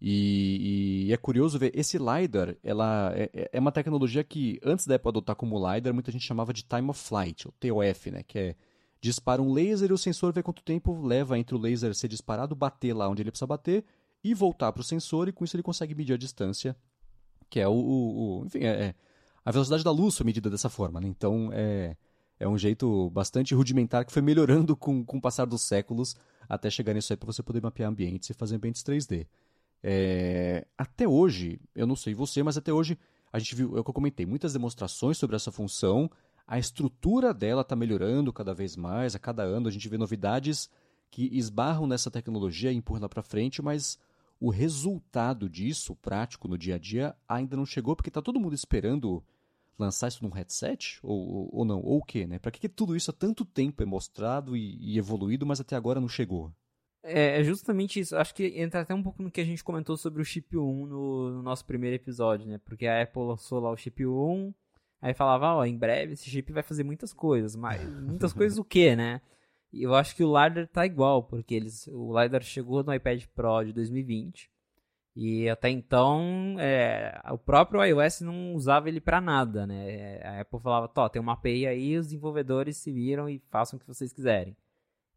E, e, é curioso ver, esse LiDAR, ela é, é, é, uma tecnologia que, antes da Apple adotar como LiDAR, muita gente chamava de Time of Flight, o TOF, né? que é dispara um laser e o sensor vê quanto tempo leva entre o laser ser disparado, bater lá onde ele precisa bater e voltar para o sensor, e com isso ele consegue medir a distância, que é o, o, o enfim, é, é a velocidade da luz foi medida dessa forma, né? Então é, é um jeito bastante rudimentar que foi melhorando com, com o passar dos séculos até chegar nisso aí para você poder mapear ambientes e fazer ambientes 3D. É, até hoje, eu não sei você, mas até hoje a gente viu, é o que eu comentei, muitas demonstrações sobre essa função. A estrutura dela está melhorando cada vez mais, a cada ano a gente vê novidades que esbarram nessa tecnologia e empurram para frente, mas o resultado disso, prático no dia a dia, ainda não chegou, porque está todo mundo esperando lançar isso num headset? Ou, ou não? Ou o quê, né? Para que, que, tudo isso há tanto tempo é mostrado e, e, evoluído, mas até agora não chegou? É, é justamente isso. Acho que entra até um pouco no que a gente comentou sobre o chip 1 no, no nosso primeiro episódio, né? Porque a Apple lançou lá o chip 1, aí falava, ó, em breve esse chip vai fazer muitas coisas, mas muitas coisas o quê, né? E eu acho que o LiDAR tá igual, porque eles, o LiDAR chegou no iPad Pro de 2020. E até então, é, o próprio iOS não usava ele para nada, né? A Apple falava, Tó, tem uma API aí, os desenvolvedores se viram e façam o que vocês quiserem.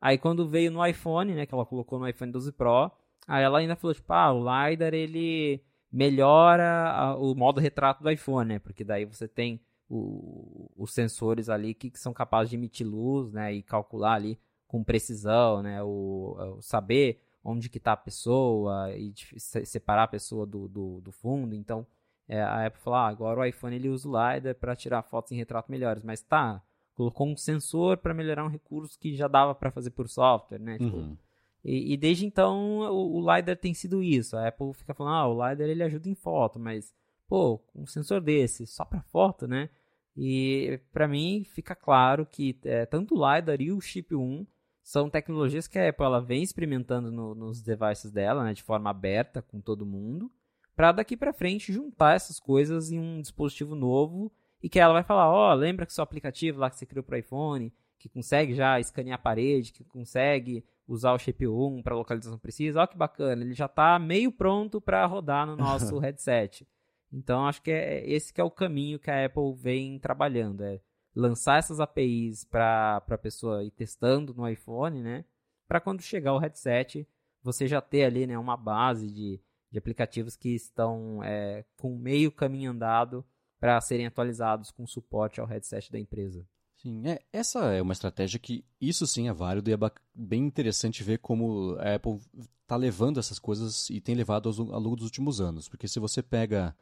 Aí quando veio no iPhone, né, que ela colocou no iPhone 12 Pro, aí ela ainda falou, tipo, ah, o LiDAR, ele melhora o modo retrato do iPhone, né? Porque daí você tem o, os sensores ali que, que, são capazes de emitir luz, né? E calcular ali com precisão, né? O, o saber onde que está a pessoa e separar a pessoa do, do, do fundo. Então, é, a Apple falou, ah, agora o iPhone ele usa o LiDAR para tirar fotos em retrato melhores. Mas tá, colocou um sensor para melhorar um recurso que já dava para fazer por software, né? Tipo, uhum. e, e, desde então o, o LiDAR tem sido isso. A Apple fica falando, ah, o LiDAR ele ajuda em foto, mas pô, um sensor desse só para foto, né? E para mim fica claro que é, tanto o LiDAR e o chip 1 são tecnologias que a Apple ela vem experimentando no, nos devices dela, né, de forma aberta com todo mundo, para daqui para frente juntar essas coisas em um dispositivo novo e que ela vai falar, ó, oh, lembra que seu aplicativo lá que você criou para iPhone, que consegue já escanear a parede, que consegue usar o chip 1 para localização precisa, ó que bacana, ele já está meio pronto para rodar no nosso headset. Então acho que é esse que é o caminho que a Apple vem trabalhando, é lançar essas APIs para a pessoa ir testando no iPhone, né? Para quando chegar o headset, você já ter ali né, uma base de, de aplicativos que estão é, com meio caminho andado para serem atualizados com suporte ao headset da empresa. Sim, é, essa é uma estratégia que isso sim é válido e é bem interessante ver como a Apple está levando essas coisas e tem levado ao longo dos últimos anos. Porque se você pega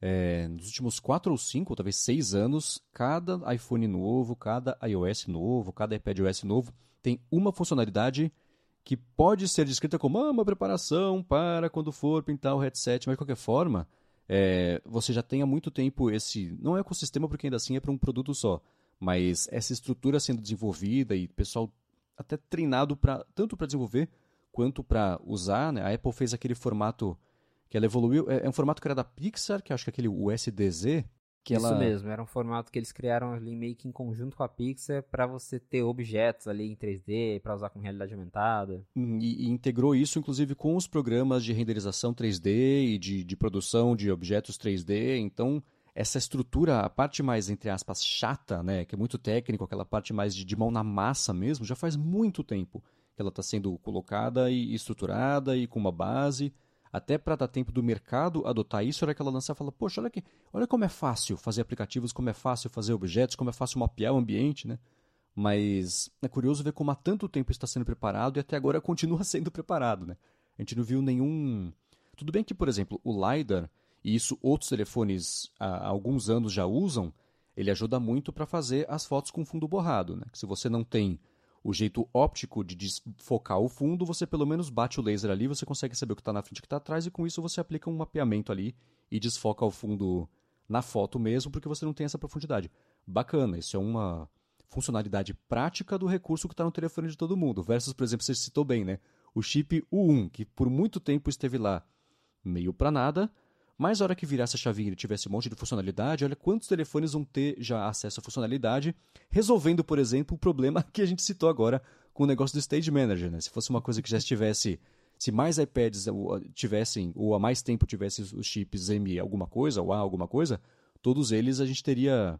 é, nos últimos quatro ou cinco, talvez seis anos, cada iPhone novo, cada iOS novo, cada iPadOS novo tem uma funcionalidade que pode ser descrita como ah, uma preparação para quando for pintar o headset, mas de qualquer forma, é, você já tem há muito tempo esse. Não é ecossistema, porque ainda assim é para um produto só, mas essa estrutura sendo desenvolvida e pessoal até treinado pra, tanto para desenvolver quanto para usar. Né? A Apple fez aquele formato que ela evoluiu. É, é, um formato que era da Pixar, que acho que é aquele USDZ. Que Isso ela... mesmo, era um formato que eles criaram ali meio que em conjunto com a Pixar para você ter objetos ali em 3D, para usar com realidade aumentada. Hum, e, e, integrou isso, inclusive, com os programas de renderização 3D e de, de produção de objetos 3D. Então, essa estrutura, a parte mais, entre aspas, chata, né, que é muito técnico, aquela parte mais de, de mão na massa mesmo, já faz muito tempo que ela está sendo colocada e estruturada e com uma base até para dar tempo do mercado adotar isso, era que ela lançar e fala, poxa, olha, aqui, olha como é fácil fazer aplicativos, como é fácil fazer objetos, como é fácil mapear o ambiente, né? Mas é curioso ver como há tanto tempo está sendo preparado e até agora continua sendo preparado, né? A gente não viu nenhum... Tudo bem que, por exemplo, o LiDAR, e isso outros telefones há alguns anos já usam, ele ajuda muito para fazer as fotos com fundo borrado, né? Se você não tem o jeito óptico de desfocar o fundo, você pelo menos bate o laser ali, você consegue saber o que está na frente e o que está atrás, e com isso você aplica um mapeamento ali e desfoca o fundo na foto mesmo, porque você não tem essa profundidade. Bacana, isso é uma funcionalidade prática do recurso que está no telefone de todo mundo. Versus, por exemplo, você citou bem, né? O chip U1, que por muito tempo esteve lá meio para nada, Mas a hora que virasse a chavinha e tivesse um monte de funcionalidade, olha quantos telefones vão ter já acesso à funcionalidade, resolvendo, por exemplo, o problema que a gente citou agora com o negócio do Stage Manager. Né? Se fosse uma coisa que já estivesse se mais iPads tivessem, ou há mais tempo tivesse os chips M alguma coisa, ou A alguma coisa, todos eles a gente teria.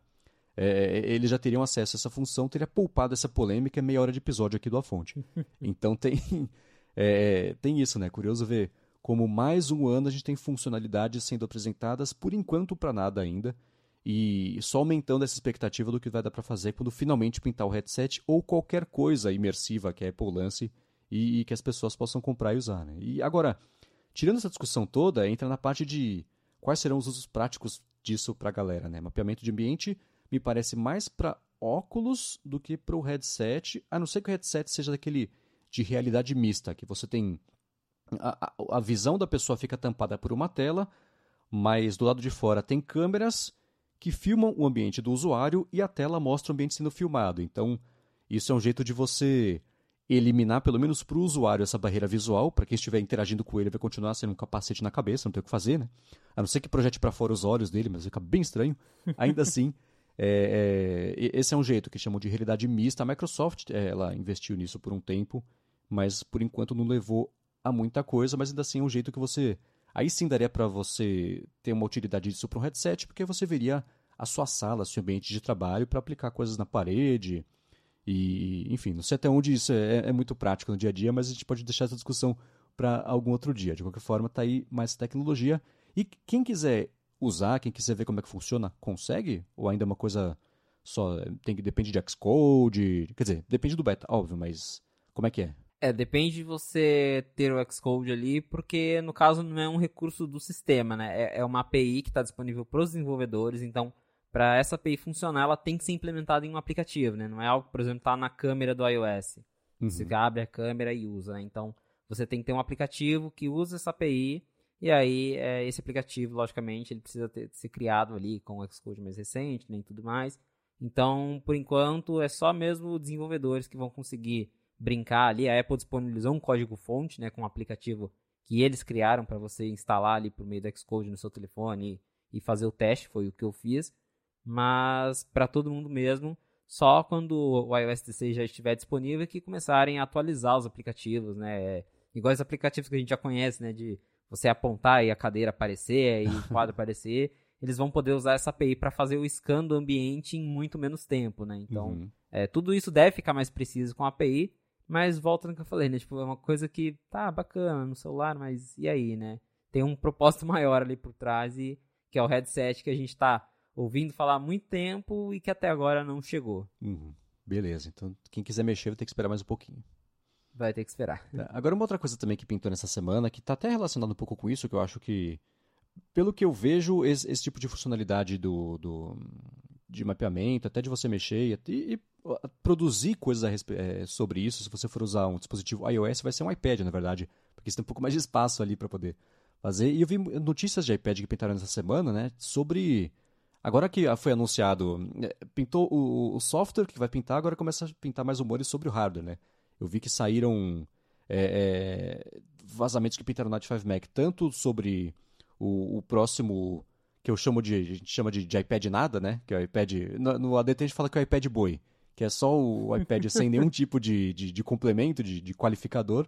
É, eles já teriam acesso a essa função, teria poupado essa polêmica meia hora de episódio aqui do A Fonte. então tem, é, tem isso, né? Curioso ver como mais um ano a gente tem funcionalidades sendo apresentadas, por enquanto para nada ainda, e só aumentando essa expectativa do que vai dar para fazer quando finalmente pintar o headset ou qualquer coisa imersiva que a Apple lance e, e que as pessoas possam comprar e usar. Né? E agora, tirando essa discussão toda, entra na parte de quais serão os usos práticos disso para a galera. Né? Mapeamento de ambiente me parece mais para óculos do que para o headset, a não ser que o headset seja daquele de realidade mista, que você tem. A, a, visão da pessoa fica tampada por uma tela, mas do lado de fora tem câmeras que filmam o ambiente do usuário e a tela mostra o ambiente sendo filmado. Então, isso é um jeito de você eliminar, pelo menos para o usuário, essa barreira visual. Para quem estiver interagindo com ele, vai continuar sendo um capacete na cabeça, não tem o que fazer, né? A não ser que projete para fora os olhos dele, mas fica bem estranho. Ainda assim, é, é, esse é um jeito que chamam de realidade mista. A Microsoft é, ela investiu nisso por um tempo, mas por enquanto não levou a muita coisa, mas ainda assim é um jeito que você. Aí sim daria para você ter uma utilidade disso para um headset, porque você veria a sua sala, seu ambiente de trabalho para aplicar coisas na parede, e, enfim, não sei até onde isso é, é, muito prático no dia a dia, mas a gente pode deixar essa discussão para algum outro dia. De qualquer forma, está aí mais tecnologia. E quem quiser usar, quem quiser ver como é que funciona, consegue? Ou ainda é uma coisa só. Tem que depende de Xcode? Quer dizer, depende do beta, óbvio, mas como é que é? É, depende de você ter o Xcode ali, porque no caso não é um recurso do sistema, né? É, é uma API que está disponível para os desenvolvedores, então para essa API funcionar, ela tem que ser implementada em um aplicativo, né? Não é algo, por exemplo, tá na câmera do iOS. Uhum. Você abre a câmera e usa, né? Então, você tem que ter um aplicativo que usa essa API e aí é, esse aplicativo, logicamente, ele precisa ter, ser criado ali com o Xcode mais recente, nem né, tudo mais. Então, por enquanto, é só mesmo desenvolvedores que vão conseguir brincar ali. A Apple disponibilizou um código-fonte, né, com um aplicativo que eles criaram para você instalar ali por meio do Xcode no seu telefone e, e fazer o teste, foi o que eu fiz mas para todo mundo mesmo, só quando o iOS 16 já estiver disponível que começarem a atualizar os aplicativos, né? Igual os aplicativos que a gente já conhece, né? De você apontar e a cadeira aparecer e o quadro aparecer, eles vão poder usar essa API para fazer o scan do ambiente em muito menos tempo, né? Então, uhum. é, tudo isso deve ficar mais preciso com a API, mas volta no que eu falei, né? Tipo, é uma coisa que tá bacana no celular, mas e aí, né? Tem um propósito maior ali por trás e que é o headset que a gente tá ouvindo falar há muito tempo e que até agora não chegou. Uhum. Beleza, então quem quiser mexer vai ter que esperar mais um pouquinho. Vai ter que esperar. É, agora, uma outra coisa também que pintou nessa semana, que está até relacionado um pouco com isso, que eu acho que, pelo que eu vejo, esse, esse tipo de funcionalidade do, do, de mapeamento, até de você mexer e, e produzir coisas é, sobre isso, se você for usar um dispositivo iOS, vai ser um iPad, na verdade, porque você tem um pouco mais de espaço ali para poder fazer. E eu vi notícias de iPad que pintaram nessa semana, né, sobre Agora que foi anunciado, é, pintou o, o, software que vai pintar, agora começa a pintar mais rumores sobre o hardware, né? Eu vi que saíram é, é, vazamentos que pintaram no Night 5 Mac, tanto sobre o, o, próximo, que eu chamo de, a gente chama de, de iPad nada, né? Que é o iPad, no, no ADT a gente fala que é o iPad Boi, que é só o iPad sem nenhum tipo de, de, de complemento, de, de qualificador.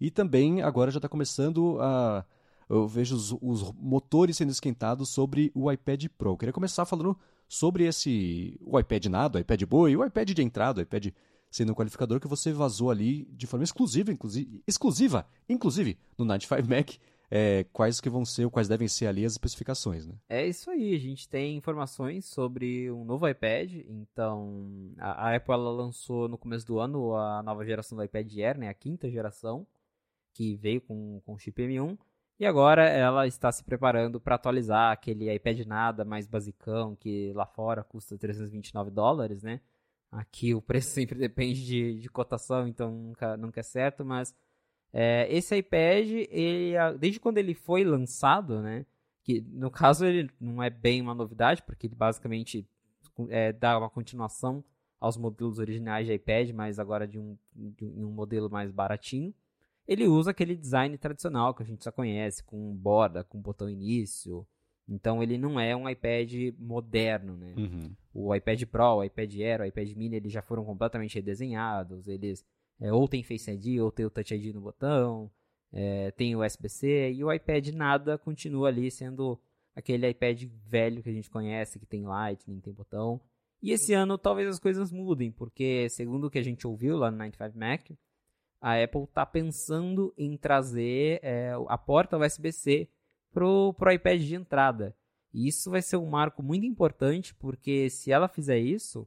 E também agora já está começando a eu vejo os, os, motores sendo esquentados sobre o iPad Pro. Eu queria começar falando sobre esse o iPad nada, o iPad Boy, o iPad de entrada, o iPad sendo um qualificador que você vazou ali de forma exclusiva, inclusive, exclusiva, inclusive no 95 Mac, é, quais que vão ser, ou quais devem ser ali as especificações, né? É isso aí, a gente tem informações sobre um novo iPad, então a, Apple ela lançou no começo do ano a nova geração do iPad Air, né, a quinta geração, que veio com, com chip M1, e agora ela está se preparando para atualizar aquele iPad nada mais basicão que lá fora custa 329 dólares, né? Aqui o preço sempre depende de, de cotação, então nunca, nunca é certo, mas é, esse iPad, ele, desde quando ele foi lançado, né? Que no caso ele não é bem uma novidade, porque ele basicamente é, dá uma continuação aos modelos originais de iPad, mas agora de um, de um modelo mais baratinho. ele usa aquele design tradicional que a gente já conhece, com borda, com botão início. Então ele não é um iPad moderno, né? Uhum. O iPad Pro, o iPad Air, o iPad Mini, eles já foram completamente redesenhados. Eles é, ou tem Face ID ou tem o Touch ID no botão, é, tem o USB-C e o iPad nada continua ali sendo aquele iPad velho que a gente conhece, que tem Lightning, tem botão. E esse ano talvez as coisas mudem, porque segundo o que a gente ouviu lá no 95 Mac, a Apple está pensando em trazer é, a porta USB-C pro, pro iPad de entrada. E isso vai ser um marco muito importante, porque se ela fizer isso,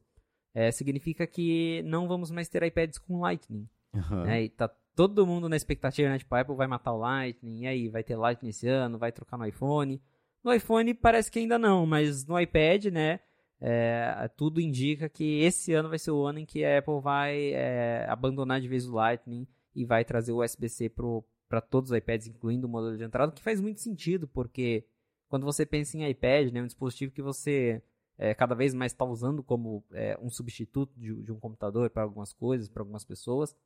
é, significa que não vamos mais ter iPads com Lightning. Uhum. Né? E tá todo mundo na expectativa, né? Tipo, a Apple vai matar o Lightning, e aí, vai ter Lightning esse ano, vai trocar no iPhone. No iPhone parece que ainda não, mas no iPad, né? É, tudo indica que esse ano vai ser o ano em que a Apple vai é, abandonar de vez o Lightning e vai trazer o USB-C para todos os iPads, incluindo o modelo de entrada, o que faz muito sentido, porque quando você pensa em iPad, né, um dispositivo que você é, cada vez mais está usando como é, um substituto de, de um computador para algumas coisas, para algumas pessoas.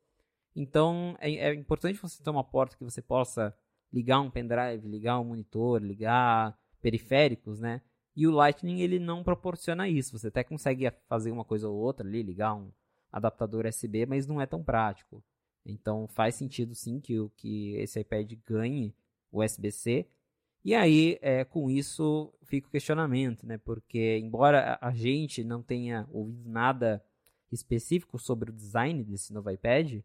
Então é, é, importante você ter uma porta que você possa ligar um pendrive, ligar um monitor, ligar periféricos, né? E o Lightning ele não proporciona isso. Você até consegue fazer uma coisa ou outra ali, ligar um adaptador USB, mas não é tão prático. Então faz sentido sim que, que esse iPad ganhe USB-C. E aí, é, com isso, fica o questionamento, né? Porque embora a gente não tenha ouvido nada específico sobre o design desse novo iPad,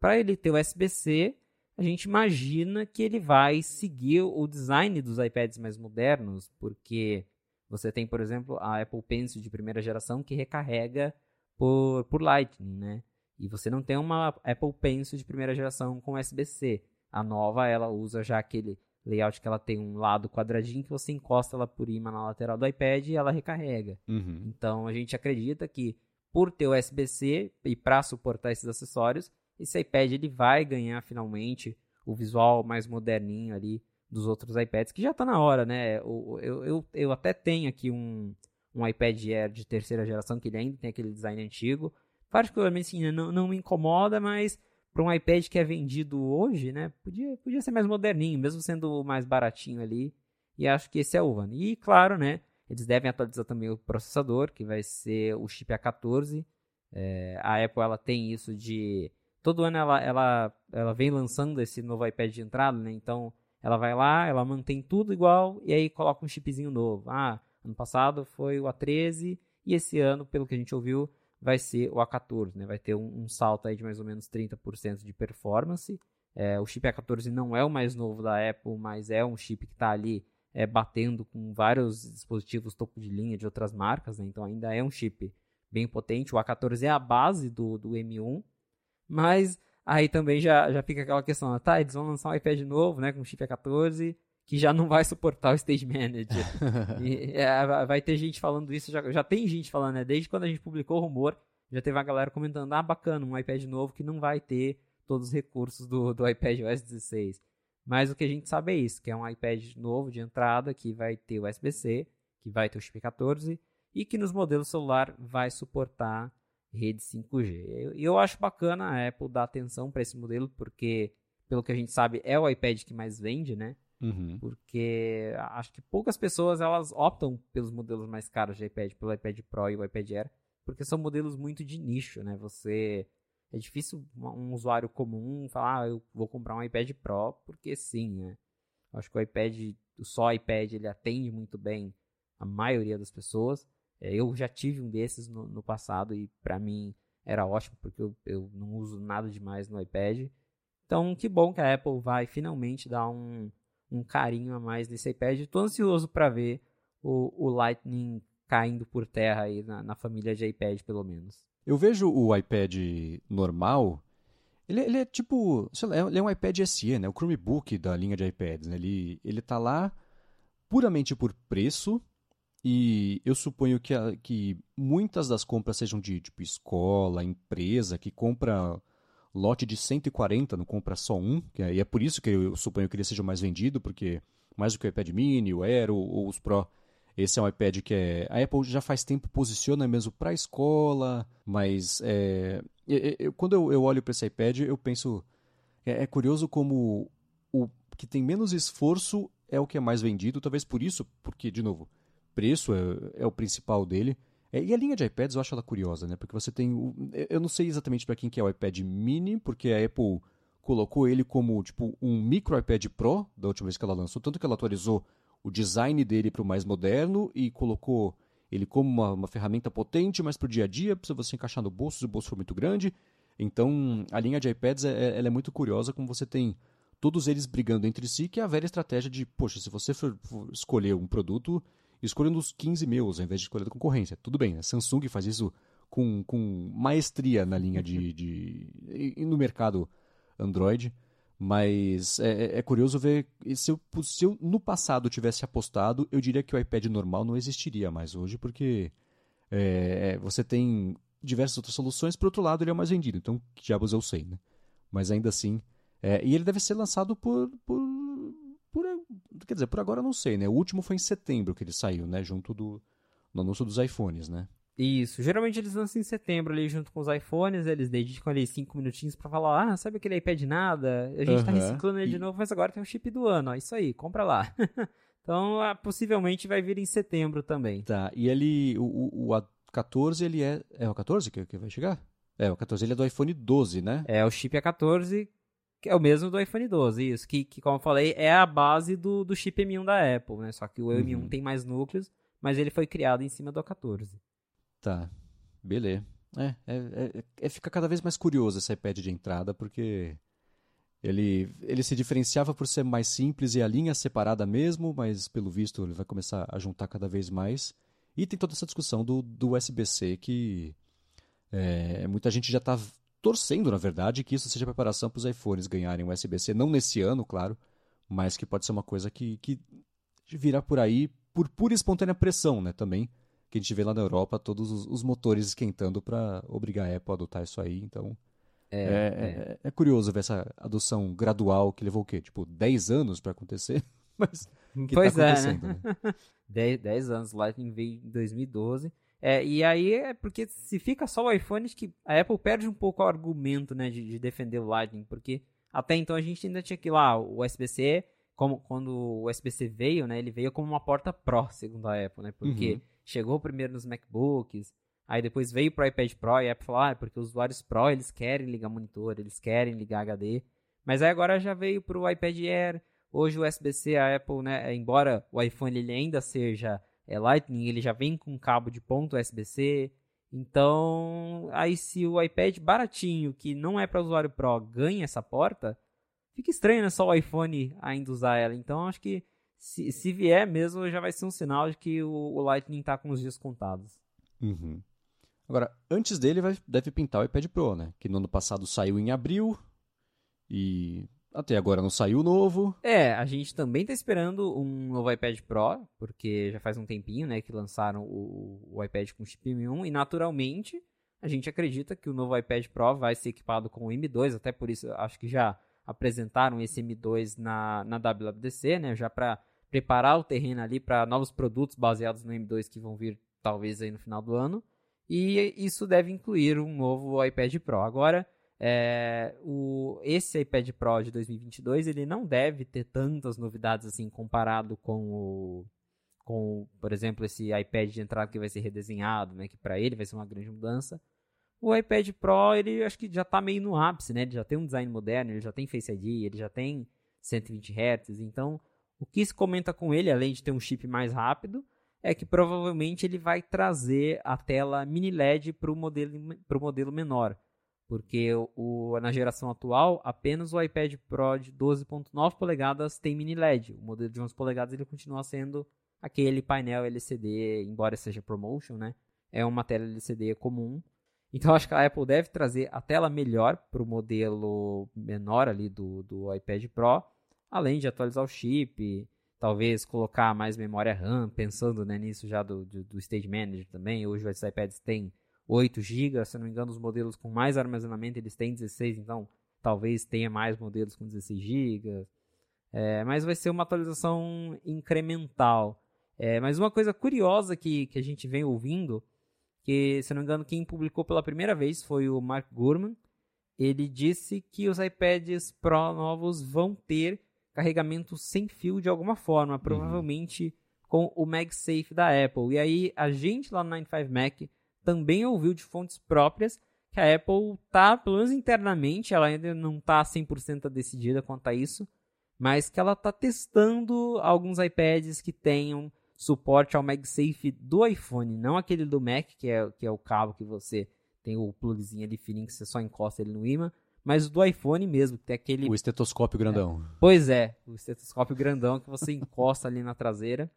para ele ter USB-C, a gente imagina que ele vai seguir o design dos iPads mais modernos, porque você tem, por exemplo, a Apple Pencil de primeira geração que recarrega por, por Lightning, né? E você não tem uma Apple Pencil de primeira geração com USB-C. A nova, ela usa já aquele layout que ela tem um lado quadradinho que você encosta ela por imã na lateral do iPad e ela recarrega. Uhum. Então, a gente acredita que por ter USB-C e para suportar esses acessórios, esse iPad ele vai ganhar finalmente o visual mais moderninho ali dos outros iPads, que já está na hora, né? Eu, eu, eu, eu, até tenho aqui um, um iPad Air de terceira geração, que ele ainda tem aquele design antigo. Particularmente, assim, não, não me incomoda, mas para um iPad que é vendido hoje, né? Podia, podia ser mais moderninho, mesmo sendo mais baratinho ali. E acho que esse é o ano. E claro, né? Eles devem atualizar também o processador, que vai ser o chip A14. É, a Apple ela tem isso de todo ano ela, ela, ela vem lançando esse novo iPad de entrada, né? Então ela vai lá, ela mantém tudo igual e aí coloca um chipzinho novo. Ah, ano passado foi o A13 e esse ano, pelo que a gente ouviu, vai ser o A14, né? Vai ter um, um salto aí de mais ou menos 30% de performance. É, o chip A14 não é o mais novo da Apple, mas é um chip que está ali é, batendo com vários dispositivos topo de linha de outras marcas, né? Então ainda é um chip bem potente. O A14 é a base do, do M1, mas aí também já, já fica aquela questão, tá, eles vão lançar um iPad novo, né, com chip A14, que já não vai suportar o Stage Manager. e, é, vai ter gente falando isso, já, já tem gente falando, né, desde quando a gente publicou o rumor, já teve uma galera comentando, ah, bacana, um iPad novo que não vai ter todos os recursos do, do iPad OS 16. Mas o que a gente sabe é isso, que é um iPad novo de entrada, que vai ter USB-C, que vai ter o chip 14, e que nos modelos celular vai suportar rede 5G. Eu, eu acho bacana a Apple dar atenção para esse modelo, porque, pelo que a gente sabe, é o iPad que mais vende, né? Uhum. Porque acho que poucas pessoas elas optam pelos modelos mais caros de iPad, pelo iPad Pro e o iPad Air, porque são modelos muito de nicho, né? Você é difícil um usuário comum falar, ah, eu vou comprar um iPad Pro porque sim, né? Acho que o iPad, só iPad, ele atende muito bem a maioria das pessoas. É, eu já tive um desses no, no passado e para mim era ótimo porque eu, eu não uso nada demais no iPad. Então, que bom que a Apple vai finalmente dar um, um carinho a mais nesse iPad. Estou ansioso para ver o, o Lightning caindo por terra aí na, na, família de iPad, pelo menos. Eu vejo o iPad normal, ele, ele é tipo, lá, ele é um iPad SE, né? O Chromebook da linha de iPads. Né? Ele, ele tá lá puramente por preço, e eu suponho que, que muitas das compras sejam de tipo escola, empresa, que compra lote de 140, não compra só um. É, e é por isso que eu suponho que ele seja mais vendido, porque mais do que o iPad mini, o Aero ou os Pro, esse é um iPad que é, a Apple já faz tempo posiciona mesmo para a escola, mas é, eu, quando eu, eu olho para esse iPad, eu penso É, é curioso como o que tem menos esforço é o que é mais vendido, talvez por isso, porque, de novo, preço é, é o principal dele. É, e a linha de iPads eu acho ela curiosa, né? Porque você tem. O, eu não sei exatamente para quem que é o iPad mini, porque a Apple colocou ele como tipo um micro iPad Pro da última vez que ela lançou, tanto que ela atualizou o design dele para o mais moderno e colocou ele como uma, uma ferramenta potente, mas para o dia a dia, para você encaixar no bolso se o bolso for muito grande. Então, a linha de iPads é, é, é muito curiosa, como você tem todos eles brigando entre si, que é a velha estratégia de, poxa, se você for, for escolher um produto, escolha um dos 15 meus, ao invés de escolher da concorrência. Tudo bem, a Samsung faz isso com, com maestria na linha de, de, no mercado Android, mas é, é, é curioso ver se eu, se eu no passado tivesse apostado, eu diria que o iPad normal não existiria mais hoje, porque é, você tem diversas outras soluções. Por outro lado, ele é o mais vendido, então que diabos eu sei, né? Mas ainda assim, é, e ele deve ser lançado por, por, Quer dizer, por agora eu não sei, né? O último foi em setembro que ele saiu, né? Junto do. No anúncio dos iPhones, né? Isso. Geralmente eles lançam em setembro ali junto com os iPhones, eles dedicam ali cinco minutinhos para falar, ah, sabe aquele iPad nada? A gente uhum. tá reciclando ele de novo, mas agora tem o chip do ano, ó, isso aí, compra lá. então, ah, possivelmente vai vir em setembro também. Tá, e ele, o, o, o A14, ele é, é o 14 que, que vai chegar? É, o 14 ele é do iPhone 12, né? É, o chip A14, que é o mesmo do iPhone 12, isso, que, que como eu falei, é a base do, do chip M1 da Apple, né? Só que o M1 uhum. tem mais núcleos, mas ele foi criado em cima do A14. Tá, beleza. É, é, é, é, fica cada vez mais curioso esse iPad de entrada, porque ele, ele se diferenciava por ser mais simples e a linha separada mesmo, mas pelo visto ele vai começar a juntar cada vez mais. E tem toda essa discussão do, do USB-C que é, muita gente já está torcendo, na verdade, que isso seja preparação para os iPhones ganharem o USB-C, não nesse ano, claro, mas que pode ser uma coisa que, que virá por aí por pura e espontânea pressão, né, também que a gente vê lá na Europa todos os, os motores esquentando para obrigar a Apple a adotar isso aí. Então, é, é, é. é, curioso ver essa adoção gradual que levou o quê? Tipo, 10 anos para acontecer? Mas que pois tá acontecendo, é, né? 10, 10 anos, Lightning veio em 2012. É, e aí é porque se fica só o iPhone, acho que a Apple perde um pouco o argumento né, de, de defender o Lightning, porque até então a gente ainda tinha que lá, o USB-C, como quando o USB-C veio, né, ele veio como uma porta Pro, segundo a Apple, né, porque uhum chegou primeiro nos MacBooks, aí depois veio pro iPad Pro e a Apple falou, ah, é porque os usuários Pro, eles querem ligar monitor, eles querem ligar HD. Mas aí agora já veio pro iPad Air, hoje o USB-C, a Apple, né, embora o iPhone ele ainda seja é, Lightning, ele já vem com cabo de ponto USB-C, então, aí se o iPad baratinho, que não é para usuário Pro, ganha essa porta, fica estranho, né? Só o iPhone ainda usar ela. Então, acho que se, se vier mesmo, já vai ser um sinal de que o, o Lightning está com os dias contados. Uhum. Agora, antes dele vai, deve pintar o iPad Pro, né? Que no ano passado saiu em abril e até agora não saiu novo. É, a gente também está esperando um novo iPad Pro, porque já faz um tempinho, né, que lançaram o, o iPad com chip M1 e naturalmente a gente acredita que o novo iPad Pro vai ser equipado com o M2, até por isso acho que já apresentaram esse M2 na, na WWDC, né, já para preparar o terreno ali para novos produtos baseados no M2 que vão vir talvez aí no final do ano. E isso deve incluir um novo iPad Pro. Agora, é, o, esse iPad Pro de 2022 ele não deve ter tantas novidades assim comparado com o, com, por exemplo, esse iPad de entrada que vai ser redesenhado, né, que para ele vai ser uma grande mudança. O iPad Pro, ele acho que já está meio no ápice, né? Ele já tem um design moderno, ele já tem Face ID, ele já tem 120 Hz, então o que se comenta com ele, além de ter um chip mais rápido, é que provavelmente ele vai trazer a tela mini LED para o modelo, modelo menor. Porque o, na geração atual, apenas o iPad Pro de 12.9 polegadas tem mini LED. O modelo de 11 polegadas ele continua sendo aquele painel LCD, embora seja ProMotion, né? É uma tela LCD comum. Então acho que a Apple deve trazer a tela melhor para o modelo menor ali do, do iPad Pro além de atualizar o chip, talvez colocar mais memória RAM, pensando né, nisso já do, do, do Stage Manager também. Hoje os iPads têm 8 GB, se não me engano, os modelos com mais armazenamento eles têm 16, então talvez tenha mais modelos com 16 GB. É, mas vai ser uma atualização incremental. É, mas uma coisa curiosa que, que a gente vem ouvindo, que se não me engano, quem publicou pela primeira vez foi o Mark Gurman, ele disse que os iPads Pro novos vão ter carregamento sem fio de alguma forma, provavelmente uhum. com o MagSafe da Apple. E aí a gente lá no 95Mac também ouviu de fontes próprias que a Apple tá, pelo menos internamente, ela ainda não está 100% decidida quanto a isso, mas que ela está testando alguns iPads que tenham suporte ao MagSafe do iPhone, não aquele do Mac, que é, que é o cabo que você tem o plugzinho ali fininho que você só encosta ele no imã, mas o do iPhone mesmo, que tem aquele... O estetoscópio grandão. É, pois é, o estetoscópio grandão que você encosta ali na traseira.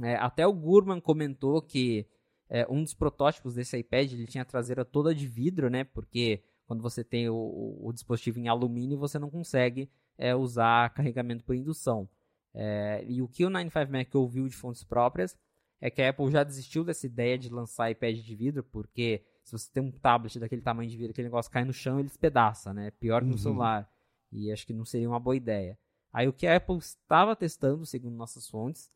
É, até o Gurman comentou que é, um dos protótipos desse iPad ele tinha a traseira toda de vidro, né? Porque quando você tem o, o, dispositivo em alumínio, você não consegue é, usar carregamento por indução. É, e o que o 95Mac ouviu de fontes próprias é que a Apple já desistiu dessa ideia de lançar iPad de vidro, porque se você tem um tablet daquele tamanho de vidro, aquele negócio cai no chão, ele despedaça, né? Pior que no uhum. celular. E acho que não seria uma boa ideia. Aí o que a Apple estava testando, segundo nossas fontes,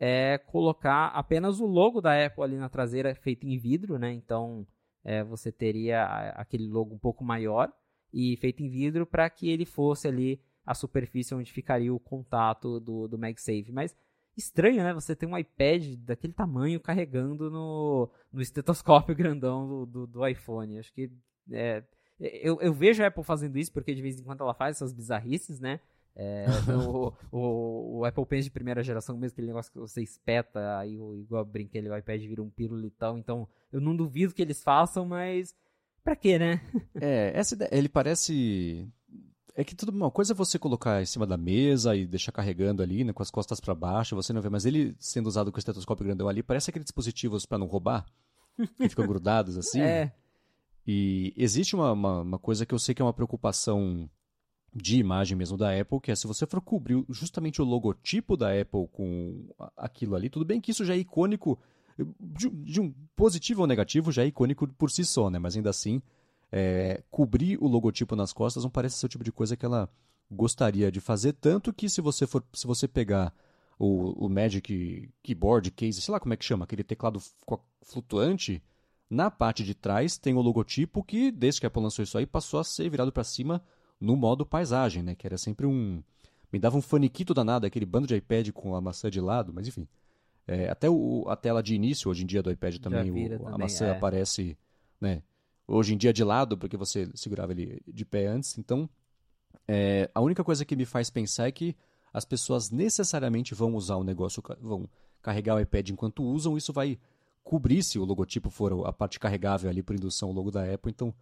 é colocar apenas o logo da Apple ali na traseira feito em vidro, né? Então é, você teria aquele logo um pouco maior e feito em vidro para que ele fosse ali a superfície onde ficaria o contato do, do MagSafe. Mas estranho, né? Você tem um iPad daquele tamanho carregando no, no estetoscópio grandão do, do, do iPhone. Acho que é, eu, eu vejo a Apple fazendo isso porque de vez em quando ela faz essas bizarrices, né? É, o, o, o, Apple Pen de primeira geração, mesmo aquele negócio que você espeta, aí igual eu brinquei, o iPad vira um pirulitão, então eu não duvido que eles façam, mas pra quê, né? É, essa ideia, ele parece... É que tudo uma coisa é você colocar em cima da mesa e deixar carregando ali, né, com as costas para baixo, você não vê, mas ele sendo usado com o estetoscópio grandão ali, parece aqueles dispositivos para não roubar, que ficam grudados assim. É. E existe uma, uma, uma coisa que eu sei que é uma preocupação de imagem mesmo da Apple, que é se você for cobrir justamente o logotipo da Apple com aquilo ali, tudo bem que isso já é icônico, de, de um positivo ou negativo, já é icônico por si só, né? Mas ainda assim, é, cobrir o logotipo nas costas não parece ser o tipo de coisa que ela gostaria de fazer, tanto que se você for, se você pegar o, o Magic Keyboard Case, sei lá como é que chama, aquele teclado flutuante, na parte de trás tem o logotipo que, desde que a Apple lançou isso aí, passou a ser virado para cima no modo paisagem, né? Que era sempre um. Me dava um faniquito danado, aquele bando de iPad com a maçã de lado, mas enfim. É, até o, a tela de início, hoje em dia, do iPad também, o, também a maçã é. aparece, né? Hoje em dia de lado, porque você segurava ele de pé antes. Então, é, a única coisa que me faz pensar é que as pessoas necessariamente vão usar o negócio, vão carregar o iPad enquanto usam, isso vai cobrir se o logotipo for a parte carregável ali por indução, o logo da Apple. Então,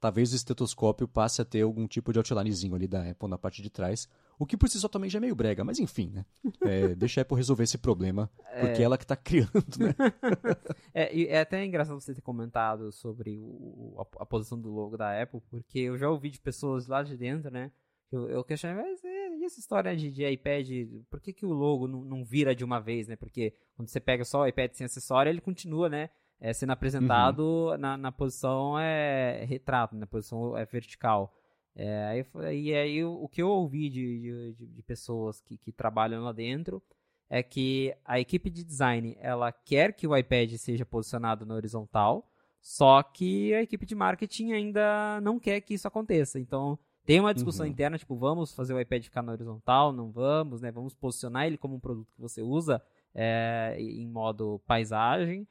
talvez o estetoscópio passe a ter algum tipo de outlinezinho ali da Apple na parte de trás. O que por si só também já é meio brega, mas enfim, né? É, deixa a Apple resolver esse problema, porque é, é ela que está criando, né? é, é até engraçado você ter comentado sobre o, a, a, posição do logo da Apple, porque eu já ouvi de pessoas lá de dentro, né? Eu, eu questionei, mas e essa história de, de iPad, por que, que o logo não, não vira de uma vez, né? Porque quando você pega só o iPad sem acessório, ele continua, né? É, sendo apresentado uhum. na, na posição é, retrato, na posição é vertical. É, e aí o, o, que eu ouvi de, de, de, pessoas que, que trabalham lá dentro é que a equipe de design ela quer que o iPad seja posicionado na horizontal, só que a equipe de marketing ainda não quer que isso aconteça. Então tem uma discussão uhum. interna, tipo, vamos fazer o iPad ficar na horizontal, não vamos, né? Vamos posicionar ele como um produto que você usa é, em modo paisagem,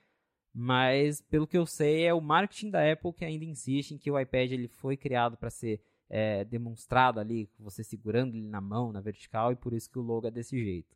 mas pelo que eu sei é o marketing da Apple que ainda insiste em que o iPad ele foi criado para ser é, demonstrado ali, você segurando ele na mão, na vertical, e por isso que o logo é desse jeito.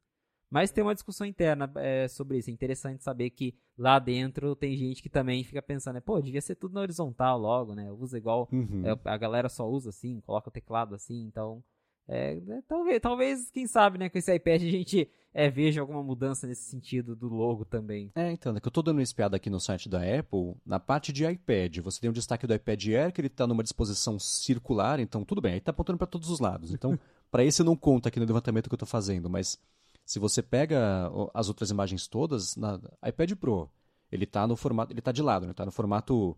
Mas tem uma discussão interna é, sobre isso. É interessante saber que lá dentro tem gente que também fica pensando, né, pô, devia ser tudo na horizontal logo, né? Usa igual, uhum. é, a galera só usa assim, coloca o teclado assim, então é, né, talvez, talvez, quem sabe, né, com esse iPad a gente é, veja alguma mudança nesse sentido do logo também. É, então, é que eu estou dando uma espiada aqui no site da Apple, na parte de iPad, você tem um destaque do iPad Air, que ele está numa disposição circular, então tudo bem, aí está apontando para todos os lados. Então, para esse não conta aqui no levantamento que eu estou fazendo, mas se você pega as outras imagens todas, na iPad Pro, ele está no formato, ele está de lado, né? Tá no formato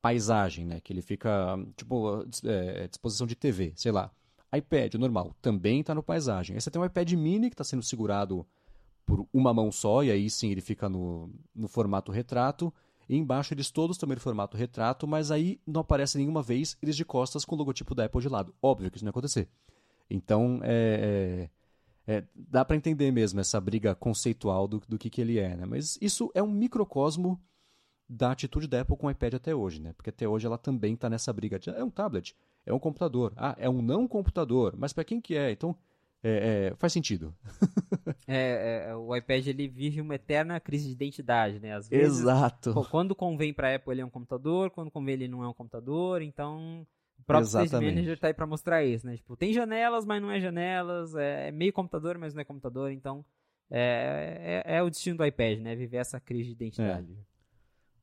paisagem, né? Que ele fica, tipo, é, disposição de TV, sei lá iPad normal também está no paisagem. Aí você tem um iPad mini que está sendo segurado por uma mão só, e aí sim ele fica no, no formato retrato. E embaixo eles todos também no formato retrato, mas aí não aparece nenhuma vez eles de costas com o logotipo da Apple de lado. Óbvio que isso não ia acontecer. Então, é, é, é, dá para entender mesmo essa briga conceitual do, do que, que ele é, né? Mas isso é um microcosmo da atitude da Apple com o iPad até hoje, né? Porque até hoje ela também está nessa briga. De, é um tablet, é um computador. Ah, é um não computador. Mas para quem que é? Então, é, é, faz sentido. É, é, o iPad ele vive uma eterna crise de identidade, né? Às vezes, Exato. Quando convém para a Apple ele é um computador, quando convém ele não é um computador, então o próprio Stage Manager tá aí para mostrar isso, né? Tipo, tem janelas, mas não é janelas, é, é meio computador, mas não é computador, então é, é, é, o destino do iPad, né? Viver essa crise de identidade.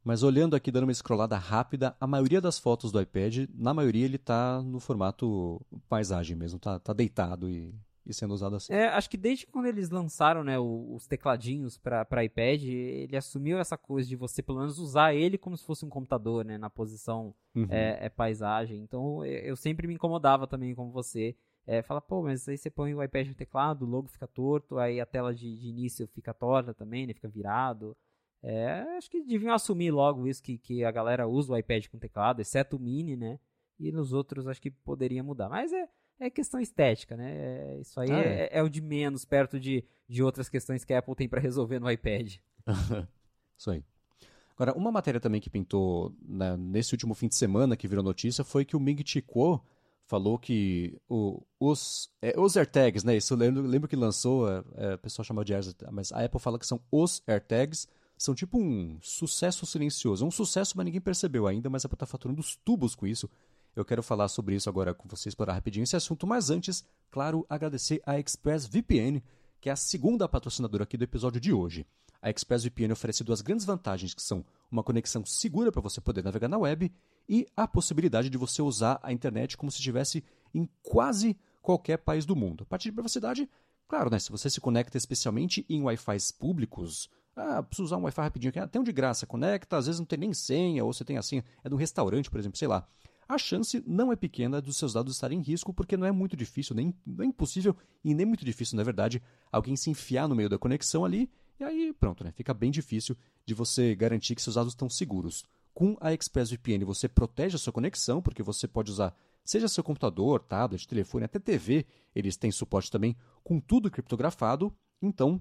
Mas olhando aqui, dando uma scrollada rápida, a maioria das fotos do iPad, na maioria ele tá no formato paisagem mesmo, tá, tá deitado e e sendo usado assim. É, acho que desde quando eles lançaram né, os tecladinhos para iPad, ele assumiu essa coisa de você pelo menos usar ele como se fosse um computador, né, na posição uhum. é, é, paisagem. Então eu sempre me incomodava também como você. É, fala, pô, mas aí você põe o iPad no teclado, o logo fica torto, aí a tela de, de início fica torta também, né, fica virado. É, acho que deviam assumir logo isso, que, que a galera usa o iPad com teclado, exceto o mini, né? E nos outros acho que poderia mudar. Mas é, é questão estética, né? É, isso aí ah, é. É, é. o de menos perto de, de outras questões que a Apple tem para resolver no iPad. isso aí. Agora, uma matéria também que pintou né, nesse último fim de semana que virou notícia foi que o Ming Chi Kuo falou que o, os, é, os AirTags, né? Isso eu lembro, lembro que lançou, é, é, o pessoal chamou de AirTags, mas a Apple fala que são os AirTags, são tipo um sucesso silencioso. É um sucesso, mas ninguém percebeu ainda, mas a Apple está faturando os tubos com isso. Eu quero falar sobre isso agora com vocês, explorar rapidinho esse assunto, mas antes, claro, agradecer a ExpressVPN, que é a segunda patrocinadora aqui do episódio de hoje. A ExpressVPN oferece duas grandes vantagens, que são uma conexão segura para você poder navegar na web e a possibilidade de você usar a internet como se estivesse em quase qualquer país do mundo. A partir de privacidade, claro, né, se você se conecta especialmente em Wi-Fi públicos, ah, preciso usar um Wi-Fi rapidinho aqui, ah, tem um de graça, conecta, às vezes não tem nem senha, ou você tem a senha, é de um restaurante, por exemplo, sei lá a chance não é pequena dos seus dados estarem em risco, porque não é muito difícil, nem não é impossível e nem muito difícil, na verdade, alguém se enfiar no meio da conexão ali e aí pronto, né? Fica bem difícil de você garantir que seus dados estão seguros. Com a ExpressVPN você protege a sua conexão, porque você pode usar seja seu computador, tablet, telefone, até TV, eles têm suporte também com tudo criptografado, então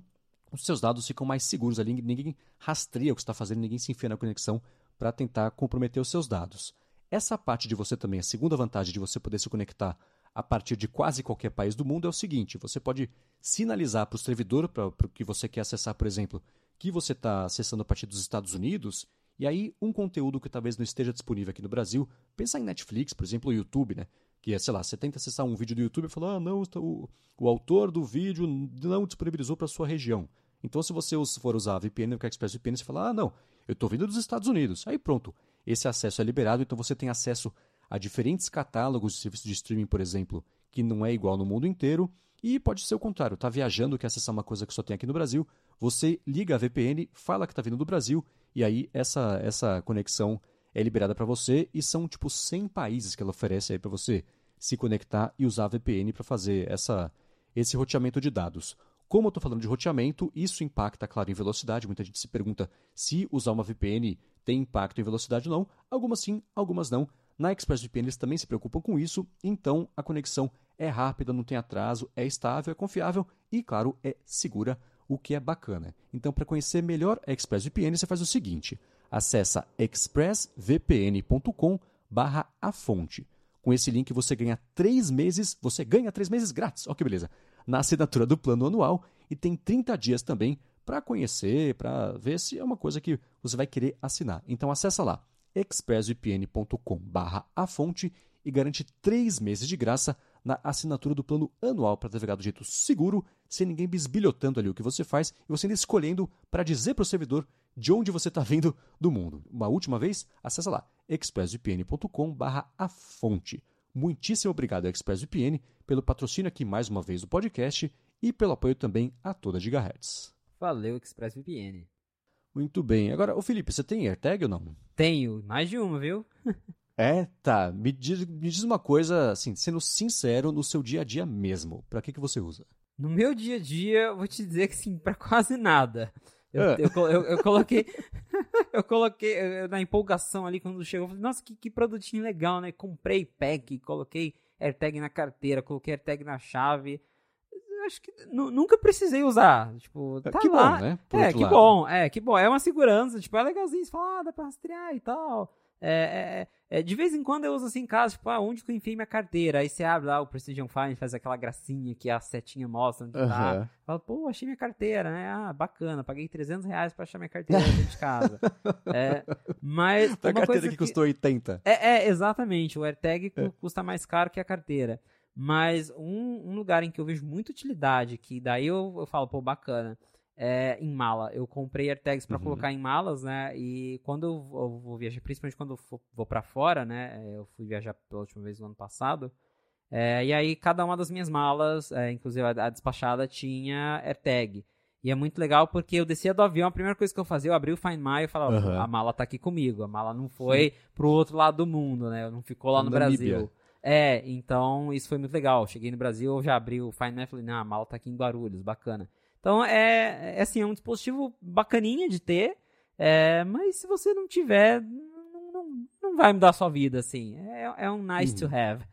os seus dados ficam mais seguros ali, ninguém rastreia o que está fazendo, ninguém se enfia na conexão para tentar comprometer os seus dados. Essa parte de você também, a segunda vantagem de você poder se conectar a partir de quase qualquer país do mundo é o seguinte: você pode sinalizar para o servidor para o que você quer acessar, por exemplo, que você está acessando a partir dos Estados Unidos, e aí um conteúdo que talvez não esteja disponível aqui no Brasil, pensa em Netflix, por exemplo, o YouTube, né? Que é, sei lá, você tenta acessar um vídeo do YouTube e fala, ah, não, o, o autor do vídeo não disponibilizou para sua região. Então, se você for usar a VPN, o ExpressVPN, você fala, ah, não, eu estou vindo dos Estados Unidos. Aí pronto, esse acesso é liberado, então você tem acesso a diferentes catálogos de serviços de streaming, por exemplo, que não é igual no mundo inteiro. E pode ser o contrário, está viajando, quer acessar uma coisa que só tem aqui no Brasil, você liga a VPN, fala que está vindo do Brasil, e aí essa, essa conexão é liberada para você, e são tipo 100 países que ela oferece aí para você se conectar e usar a VPN para fazer essa, esse roteamento de dados. Como eu estou falando de roteamento, isso impacta, claro, em velocidade. Muita gente se pergunta se usar uma VPN tem impacto em velocidade ou não. Algumas sim, algumas não. Na ExpressVPN eles também se preocupam com isso, então a conexão é rápida, não tem atraso, é estável, é confiável e, claro, é segura, o que é bacana. Então, para conhecer melhor a ExpressVPN, você faz o seguinte: acessa expressvpn.com barra a fonte. Com esse link você ganha três meses, você ganha três meses grátis. Olha que beleza na assinatura do plano anual e tem 30 dias também para conhecer, para ver se é uma coisa que você vai querer assinar. Então acessa lá expressvpn.com/a fonte e garante três meses de graça na assinatura do plano anual para navegar do jeito seguro, sem ninguém bisbilhotando ali o que você faz e você ainda escolhendo para dizer para o servidor de onde você está vindo do mundo. Uma última vez, acessa lá expressvpn.com/a fonte. Muitíssimo obrigado, ExpressVPN, pelo patrocínio aqui mais uma vez do podcast e pelo apoio também a toda Gigahertz. Valeu, ExpressVPN. Muito bem. Agora, o Felipe, você tem AirTag ou não? Tenho, mais de uma, viu? é, tá. Me diz, me diz uma coisa, assim, sendo sincero, no seu dia a dia mesmo. Para que, que você usa? No meu dia a dia, eu vou te dizer que sim, para quase nada. Eu, ah. eu, eu, eu, coloquei. eu coloquei na empolgação ali quando chegou, falei, nossa, que, que produtinho legal, né? Comprei pack, coloquei AirTag na carteira, coloquei AirTag na chave. Acho que nunca precisei usar. Tipo, É, tá que lá. bom, né? Por é, que lado. bom, é, que bom. É uma segurança, tipo, é legalzinho. Você fala, ah, dá pra rastrear e tal. É, é, é, de vez em quando eu uso assim em casa, tipo, ah, onde que eu enfiei minha carteira? Aí você abre lá o Precision Find, faz aquela gracinha que a setinha mostra onde tá. Aham. Fala, pô, achei minha carteira, né? Ah, bacana, paguei 300 reais pra achar minha carteira dentro de casa. É, mas A uma carteira coisa que custou 80. é, é, exatamente. O AirTag cu- custa mais caro que a carteira. Mas um, um lugar em que eu vejo muita utilidade, que daí eu, eu falo, pô, bacana, é em mala. Eu comprei AirTags pra Uhum. colocar em malas, né? E quando eu vou, viajar, principalmente quando eu for- vou pra fora, né? é, Eu fui viajar pela última vez no ano passado. é, e aí, cada uma das minhas malas, é, inclusive a, a despachada, tinha AirTag. E é muito legal porque eu descia do avião, a primeira coisa que eu fazia, eu abri o Find My e falava, Aham. a mala tá aqui comigo, a mala não foi pro outro lado do mundo, né? Não ficou lá no Namíbia. Brasil. É, então isso foi muito legal. Cheguei no Brasil, eu já abri o Find My e falei, não, a mala tá aqui em Guarulhos, bacana. Então é, é assim, é um dispositivo bacaninha de ter, é, mas se você não tiver, não, não, não vai mudar a sua vida, assim. É, é um nice to have.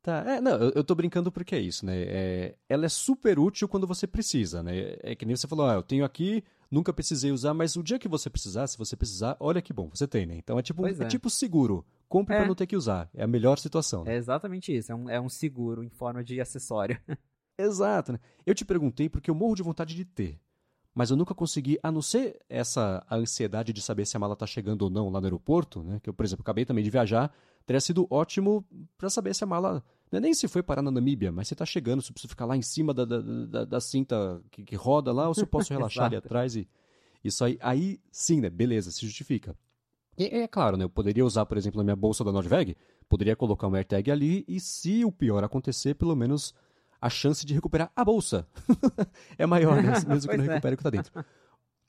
Tá, é, não, eu, eu tô brincando porque é isso, né? É, ela é super útil quando você precisa, né? É que nem você falou, ah, eu tenho aqui, nunca precisei usar, mas o dia que você precisar, se você precisar, olha que bom, você tem, né? Então é tipo, é. é. tipo seguro. Compre É. pra não ter que usar. É a melhor situação. né? É exatamente isso, é um, é um seguro em forma de acessório. Exato, né? Eu te perguntei porque eu morro de vontade de ter. Mas eu nunca consegui, a não ser essa a ansiedade de saber se a mala tá chegando ou não lá no aeroporto, né? Que eu, por exemplo, acabei também de viajar, teria sido ótimo pra saber se a mala. Não é nem se foi parar na Namíbia, mas se tá chegando, se eu preciso ficar lá em cima da, da, da, da cinta que, que roda lá, ou se eu posso relaxar ali atrás e. Isso aí, aí sim, né? Beleza, se justifica. E é claro, né? Eu poderia usar, por exemplo, na minha bolsa da Nordveg, poderia colocar um AirTag ali e, se o pior acontecer, pelo menos a chance de recuperar a bolsa é maior, né? Mesmo que não é. recupere o que tá dentro.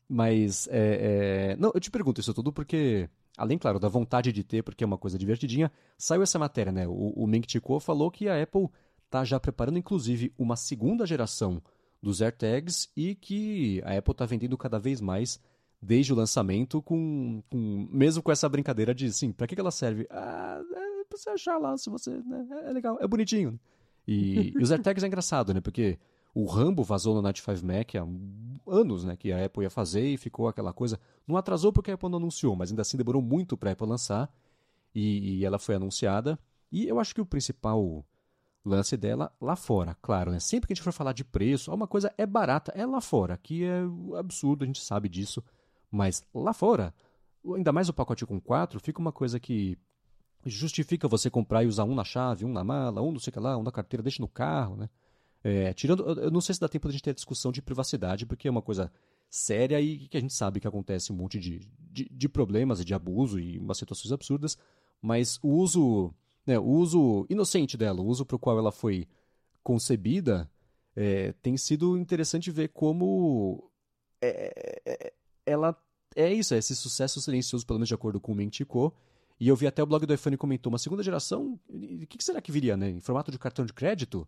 Mas, é, é, Não, eu te pergunto isso tudo porque, além, claro, da vontade de ter, porque é uma coisa divertidinha, saiu essa matéria, né? O, o Ming Chi Kuo falou que a Apple tá já preparando, inclusive, uma segunda geração dos AirTags e que a Apple tá vendendo cada vez mais desde o lançamento, com, com mesmo com essa brincadeira de, sim, pra que, que ela serve? Ah, é pra você achar lá, se você... né, é legal, é bonitinho. E, e os AirTags é engraçado, né? Porque o Rambo vazou no Night 5 Mac há anos, né? Que a Apple ia fazer e ficou aquela coisa... Não atrasou porque a Apple não anunciou, mas ainda assim demorou muito pra Apple lançar. E, e ela foi anunciada. E eu acho que o principal lance dela lá fora, claro, né? Sempre que a gente for falar de preço, uma coisa é barata, é lá fora, que é absurdo, a gente sabe disso. Mas lá fora, ainda mais o pacote com quatro, fica uma coisa que justifica você comprar e usar um na chave, um na mala, um não sei o que lá, um na carteira, deixa no carro, né? É, tirando, eu- não sei se dá tempo de a gente ter a discussão de privacidade, porque é uma coisa séria e que a gente sabe que acontece um monte de, de, de problemas e de abuso e umas situações absurdas, mas o uso, né, o uso inocente dela, o uso para o qual ela foi concebida, é, tem sido interessante ver como é, é, ela é isso, é esse sucesso silencioso, pelo menos de acordo com o Mentico. E eu vi até o blog do iPhone comentou, uma segunda geração, o que, que será que viria, né? Em formato de cartão de crédito?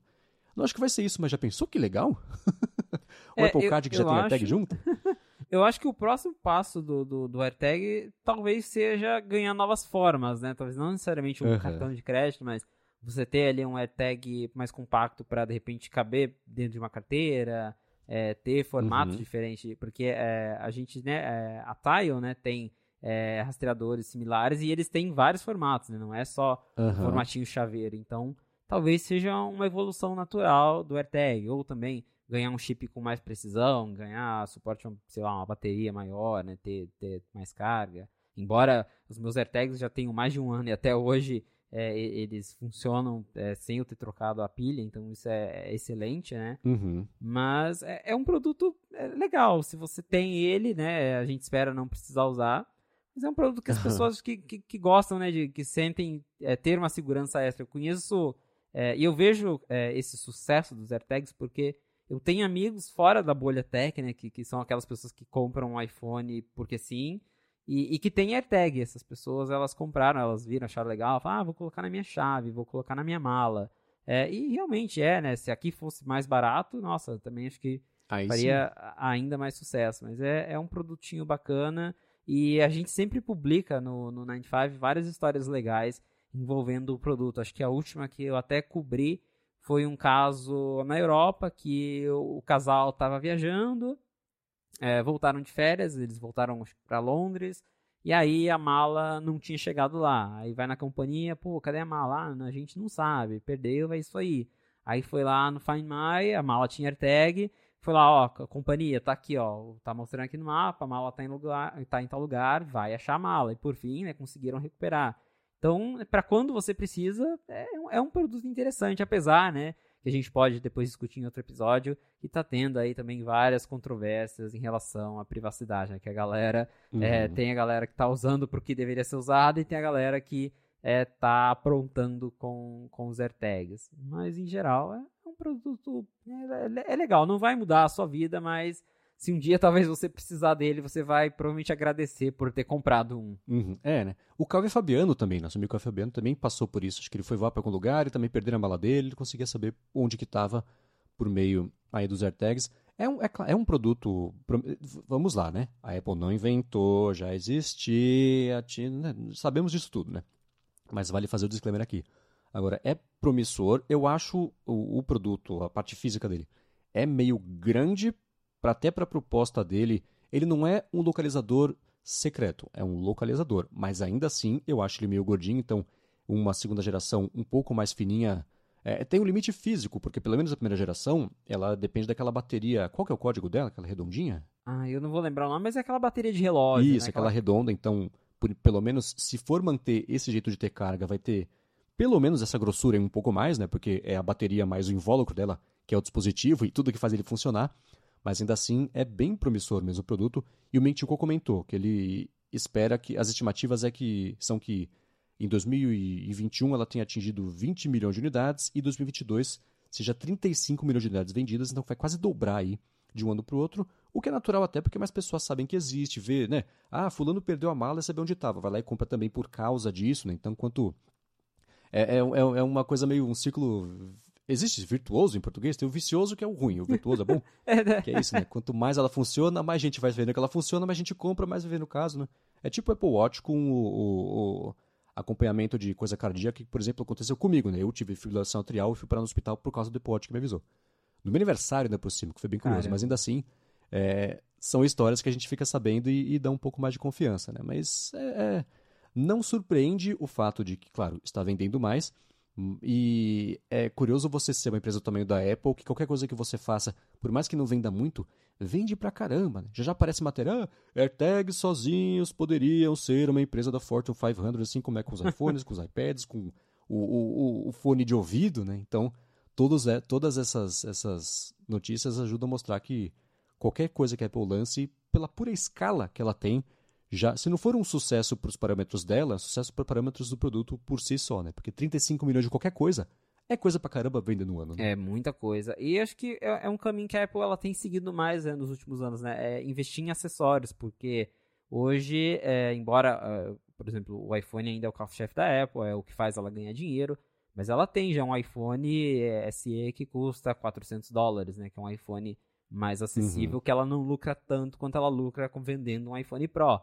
Não acho que vai ser isso, mas já pensou que legal? o É, Apple eu- Card que já tem AirTag acho- junto? Eu acho que o próximo passo do, do, do AirTag talvez seja ganhar novas formas, né? Talvez não necessariamente um Aham. cartão de crédito, mas você ter ali um AirTag mais compacto para de repente caber dentro de uma carteira, é, ter formatos Uhum. diferentes, porque é, a gente, né, é, a Tile, né, tem é, rastreadores similares e eles têm vários formatos, né? Não é só Aham. formatinho chaveiro. Então, talvez seja uma evolução natural do AirTag, ou também ganhar um chip com mais precisão, ganhar suporte a, sei lá, uma bateria maior, né, ter, ter mais carga. Embora os meus AirTags já tenham mais de um ano e até hoje é, eles funcionam é, sem eu ter trocado a pilha, então isso é, é excelente, né? Uhum. Mas é, é um produto é, legal. Se você tem ele, né? A gente espera não precisar usar. Mas é um produto que as pessoas que, que, que gostam, né? De, que sentem é, ter uma segurança extra. Eu conheço é, e eu vejo é, esse sucesso dos AirTags porque eu tenho amigos fora da bolha tech, né? Que, que são aquelas pessoas que compram um iPhone porque sim. E, e que tem AirTag. Essas pessoas, elas compraram, elas viram, acharam legal. Falaram, ah, vou colocar na minha chave, vou colocar na minha mala. É, e realmente é, né? Se aqui fosse mais barato, nossa, também acho que Aí sim. faria a- ainda mais sucesso. Mas é, é um produtinho bacana. E a gente sempre publica no, no 95 várias histórias legais envolvendo o produto. Acho que a última que eu até cobri foi um caso na Europa que o, casal estava viajando, é, voltaram de férias, eles voltaram para Londres, e aí a mala não tinha chegado lá. Aí vai na companhia, pô, cadê a mala? Ah, a gente não sabe, perdeu, é isso aí. Aí foi lá no Find My, a mala tinha AirTag, foi lá, ó, a companhia tá aqui, ó, tá mostrando aqui no mapa, a mala tá em lugar, tá em tal lugar, vai achar a mala. E por fim, né, conseguiram recuperar. Então, para quando você precisa, é um, é um produto interessante, apesar, né, que a gente pode depois discutir em outro episódio, que está tendo aí também várias controvérsias em relação à privacidade, né? Que a galera é, uhum. é, tem a galera que está usando para o que deveria ser usado e tem a galera que está é, tá aprontando com, com os AirTags. Mas em geral é produto é, é, legal, não vai mudar a sua vida, mas se um dia talvez você precisar dele, você vai provavelmente agradecer por ter comprado um. Uhum. É, né? O Calvin Fabiano também, nosso amigo Calvin Fabiano também passou por isso. Acho que ele foi voar para algum lugar e também perderam a mala dele, ele conseguia saber onde que estava por meio aí dos AirTags. É um, é, é um produto. Vamos lá, né? A Apple não inventou, já existia, tinha, né? sabemos disso tudo, né? Mas vale fazer o disclaimer aqui. Agora, é promissor. Eu acho o, o produto, a parte física dele, é meio grande pra, até para a proposta dele, ele não é um localizador secreto, é um localizador, mas ainda assim eu acho ele meio gordinho, então uma segunda geração um pouco mais fininha é, tem um limite físico, porque pelo menos a primeira geração, ela depende daquela bateria. Qual que é o código dela? Aquela redondinha? Ah, eu não vou lembrar o nome, mas é aquela bateria de relógio. Isso, né? aquela, aquela redonda, então, por, pelo menos, se for manter esse jeito de ter carga, vai ter pelo menos essa grossura e um pouco mais, né? Porque é a bateria mais o invólucro dela, que é o dispositivo e tudo que faz ele funcionar mas ainda assim é bem promissor mesmo o produto. E o Mentico comentou que ele espera que as estimativas é que são que em 2021 ela tenha atingido 20 milhões de unidades e 2022 seja 35 milhões de unidades vendidas, então vai quase dobrar aí de um ano para o outro, o que é natural até porque mais pessoas sabem que existe, vê, né? Ah, fulano perdeu a mala sabe onde estava, vai lá e compra também por causa disso, né? Então, quanto é, é, é uma coisa meio um ciclo Existe virtuoso em português? Tem o vicioso que é o ruim, o virtuoso é bom? é, né? Que é isso, né? Quanto mais ela funciona, mais gente vai vendo que ela funciona, mais gente compra, mais vai ver no caso, né? É tipo o Apple Watch com o, o, o, acompanhamento de coisa cardíaca, que, por exemplo, aconteceu comigo, né? Eu tive fibrilação atrial e fui parar no hospital por causa do Apple Watch que me avisou. No meu aniversário, ainda por cima, que foi bem curioso, Caramba. mas ainda assim, é, são histórias que a gente fica sabendo e, e dá um pouco mais de confiança, né? Mas é, é, não surpreende o fato de que, claro, está vendendo mais, e é curioso você ser uma empresa do tamanho da Apple, que qualquer coisa que você faça, por mais que não venda muito, vende pra caramba. Né? Já já aparece matéria, ah, AirTags sozinhos poderiam ser uma empresa da Fortune 500, assim como é com os iPhones, com os iPads, com o, o, o fone de ouvido, né? Então, todos, é, todas essas, essas notícias ajudam a mostrar que qualquer coisa que a Apple lance, pela pura escala que ela tem, já, se não for um sucesso para os parâmetros dela, é um sucesso para parâmetros do produto por si só, né? Porque 35 milhões de qualquer coisa é coisa pra caramba vender no ano. Né? É muita coisa. E acho que é, é, um caminho que a Apple ela tem seguido mais né, nos últimos anos, né? É investir em acessórios, porque hoje, é, embora, uh, por exemplo, o iPhone ainda é o carro-chefe da Apple, é o que faz ela ganhar dinheiro, mas ela tem já um iPhone é, SE que custa 400 dólares, né? Que é um iPhone mais acessível, uhum. que ela não lucra tanto quanto ela lucra com vendendo um iPhone Pro.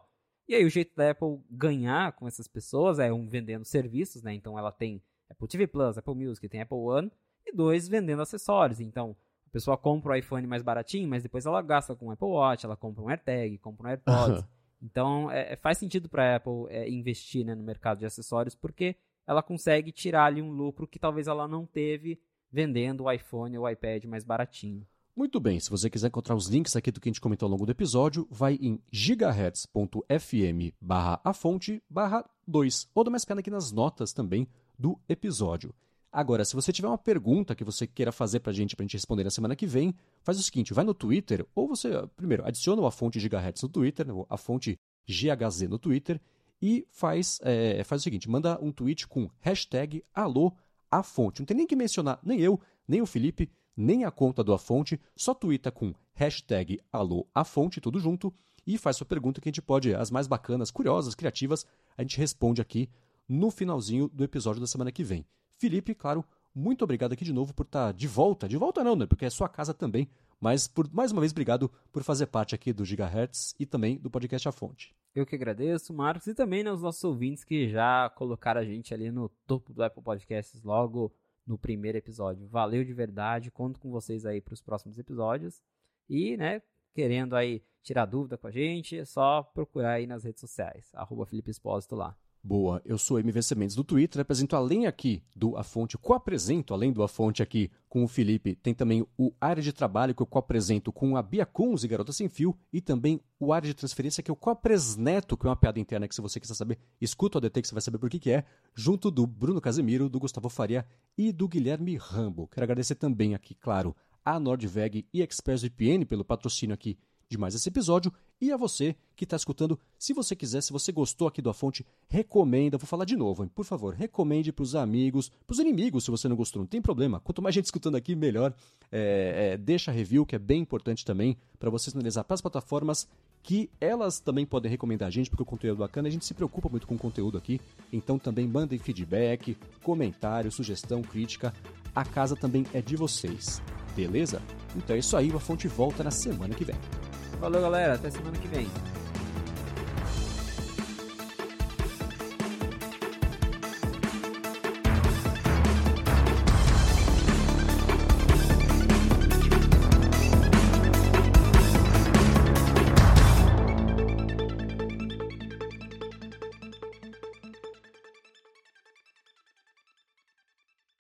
E aí o jeito da Apple ganhar com essas pessoas é um vendendo serviços, né? Então ela tem Apple TV Plus, Apple Music, tem Apple One e dois vendendo acessórios. Então a pessoa compra o iPhone mais baratinho, mas depois ela gasta com o Apple Watch, ela compra um AirTag, compra um AirPods. Então é, é, faz sentido para a Apple é, investir né, no mercado de acessórios porque ela consegue tirar ali um lucro que talvez ela não teve vendendo o iPhone ou o iPad mais baratinho. Muito bem, se você quiser encontrar os links aqui do que a gente comentou ao longo do episódio, vai em gigahertz.fm barra a fonte barra 2, ou dá pena aqui nas notas também do episódio. Agora, se você tiver uma pergunta que você queira fazer pra gente, pra gente responder na semana que vem, faz o seguinte, vai no Twitter, ou você, primeiro, adiciona a fonte gigahertz no Twitter, a fonte GHZ no Twitter, e faz, é, faz o seguinte, manda um tweet com hashtag alô a fonte. Não tem nem que mencionar nem eu, nem o Felipe, nem a conta do A Fonte, só twitta com hashtag AlôAfonte, tudo junto, e faz sua pergunta que a gente pode, as mais bacanas, curiosas, criativas, a gente responde aqui no finalzinho do episódio da semana que vem. Felipe, claro, muito obrigado aqui de novo por estar de volta. De volta não, né? Porque é sua casa também, Mas, por mais uma vez, obrigado por fazer parte aqui do Gigahertz e também do podcast A Fonte. Eu que agradeço, Marcos, e também aos nossos ouvintes que já colocaram a gente ali no topo do Apple Podcasts logo no primeiro episódio. Valeu de verdade, conto com vocês aí para os próximos episódios. E, né, querendo aí tirar dúvida com a gente, é só procurar aí nas redes sociais, arroba Felipe Espósito lá. Boa, eu sou MVC Mendes do Twitter, apresento além aqui do A Fonte, co-apresento além do A Fonte aqui com o Felipe, tem também o Área de Trabalho que eu co-apresento com a Bia Kunz e Garota Sem Fio, e também o Área de Transferência que eu co-apresneto, que é uma piada interna que se você quiser saber, escuta o ADT que você vai saber por que que é, junto do Bruno Casemiro, do Gustavo Faria e do Guilherme Rambo. Quero agradecer também aqui, claro, a Nordveg e ExpressVPN pelo patrocínio aqui de mais esse episódio e a você que está escutando. Se você quiser, se você gostou aqui do A Fonte, recomenda. Vou falar de novo, hein? por favor, recomende para os amigos, para os inimigos, se você não gostou, não tem problema. Quanto mais gente escutando aqui, melhor. É, é, deixa review, que é bem importante também, para você sinalizar para as plataformas que elas também podem recomendar a gente, porque o conteúdo é bacana, a gente se preocupa muito com o conteúdo aqui. Então também mandem feedback, comentário, sugestão, crítica. A casa também é de vocês. Beleza? Então é isso aí, a fonte volta na semana que vem. Falou, galera. Até semana que vem.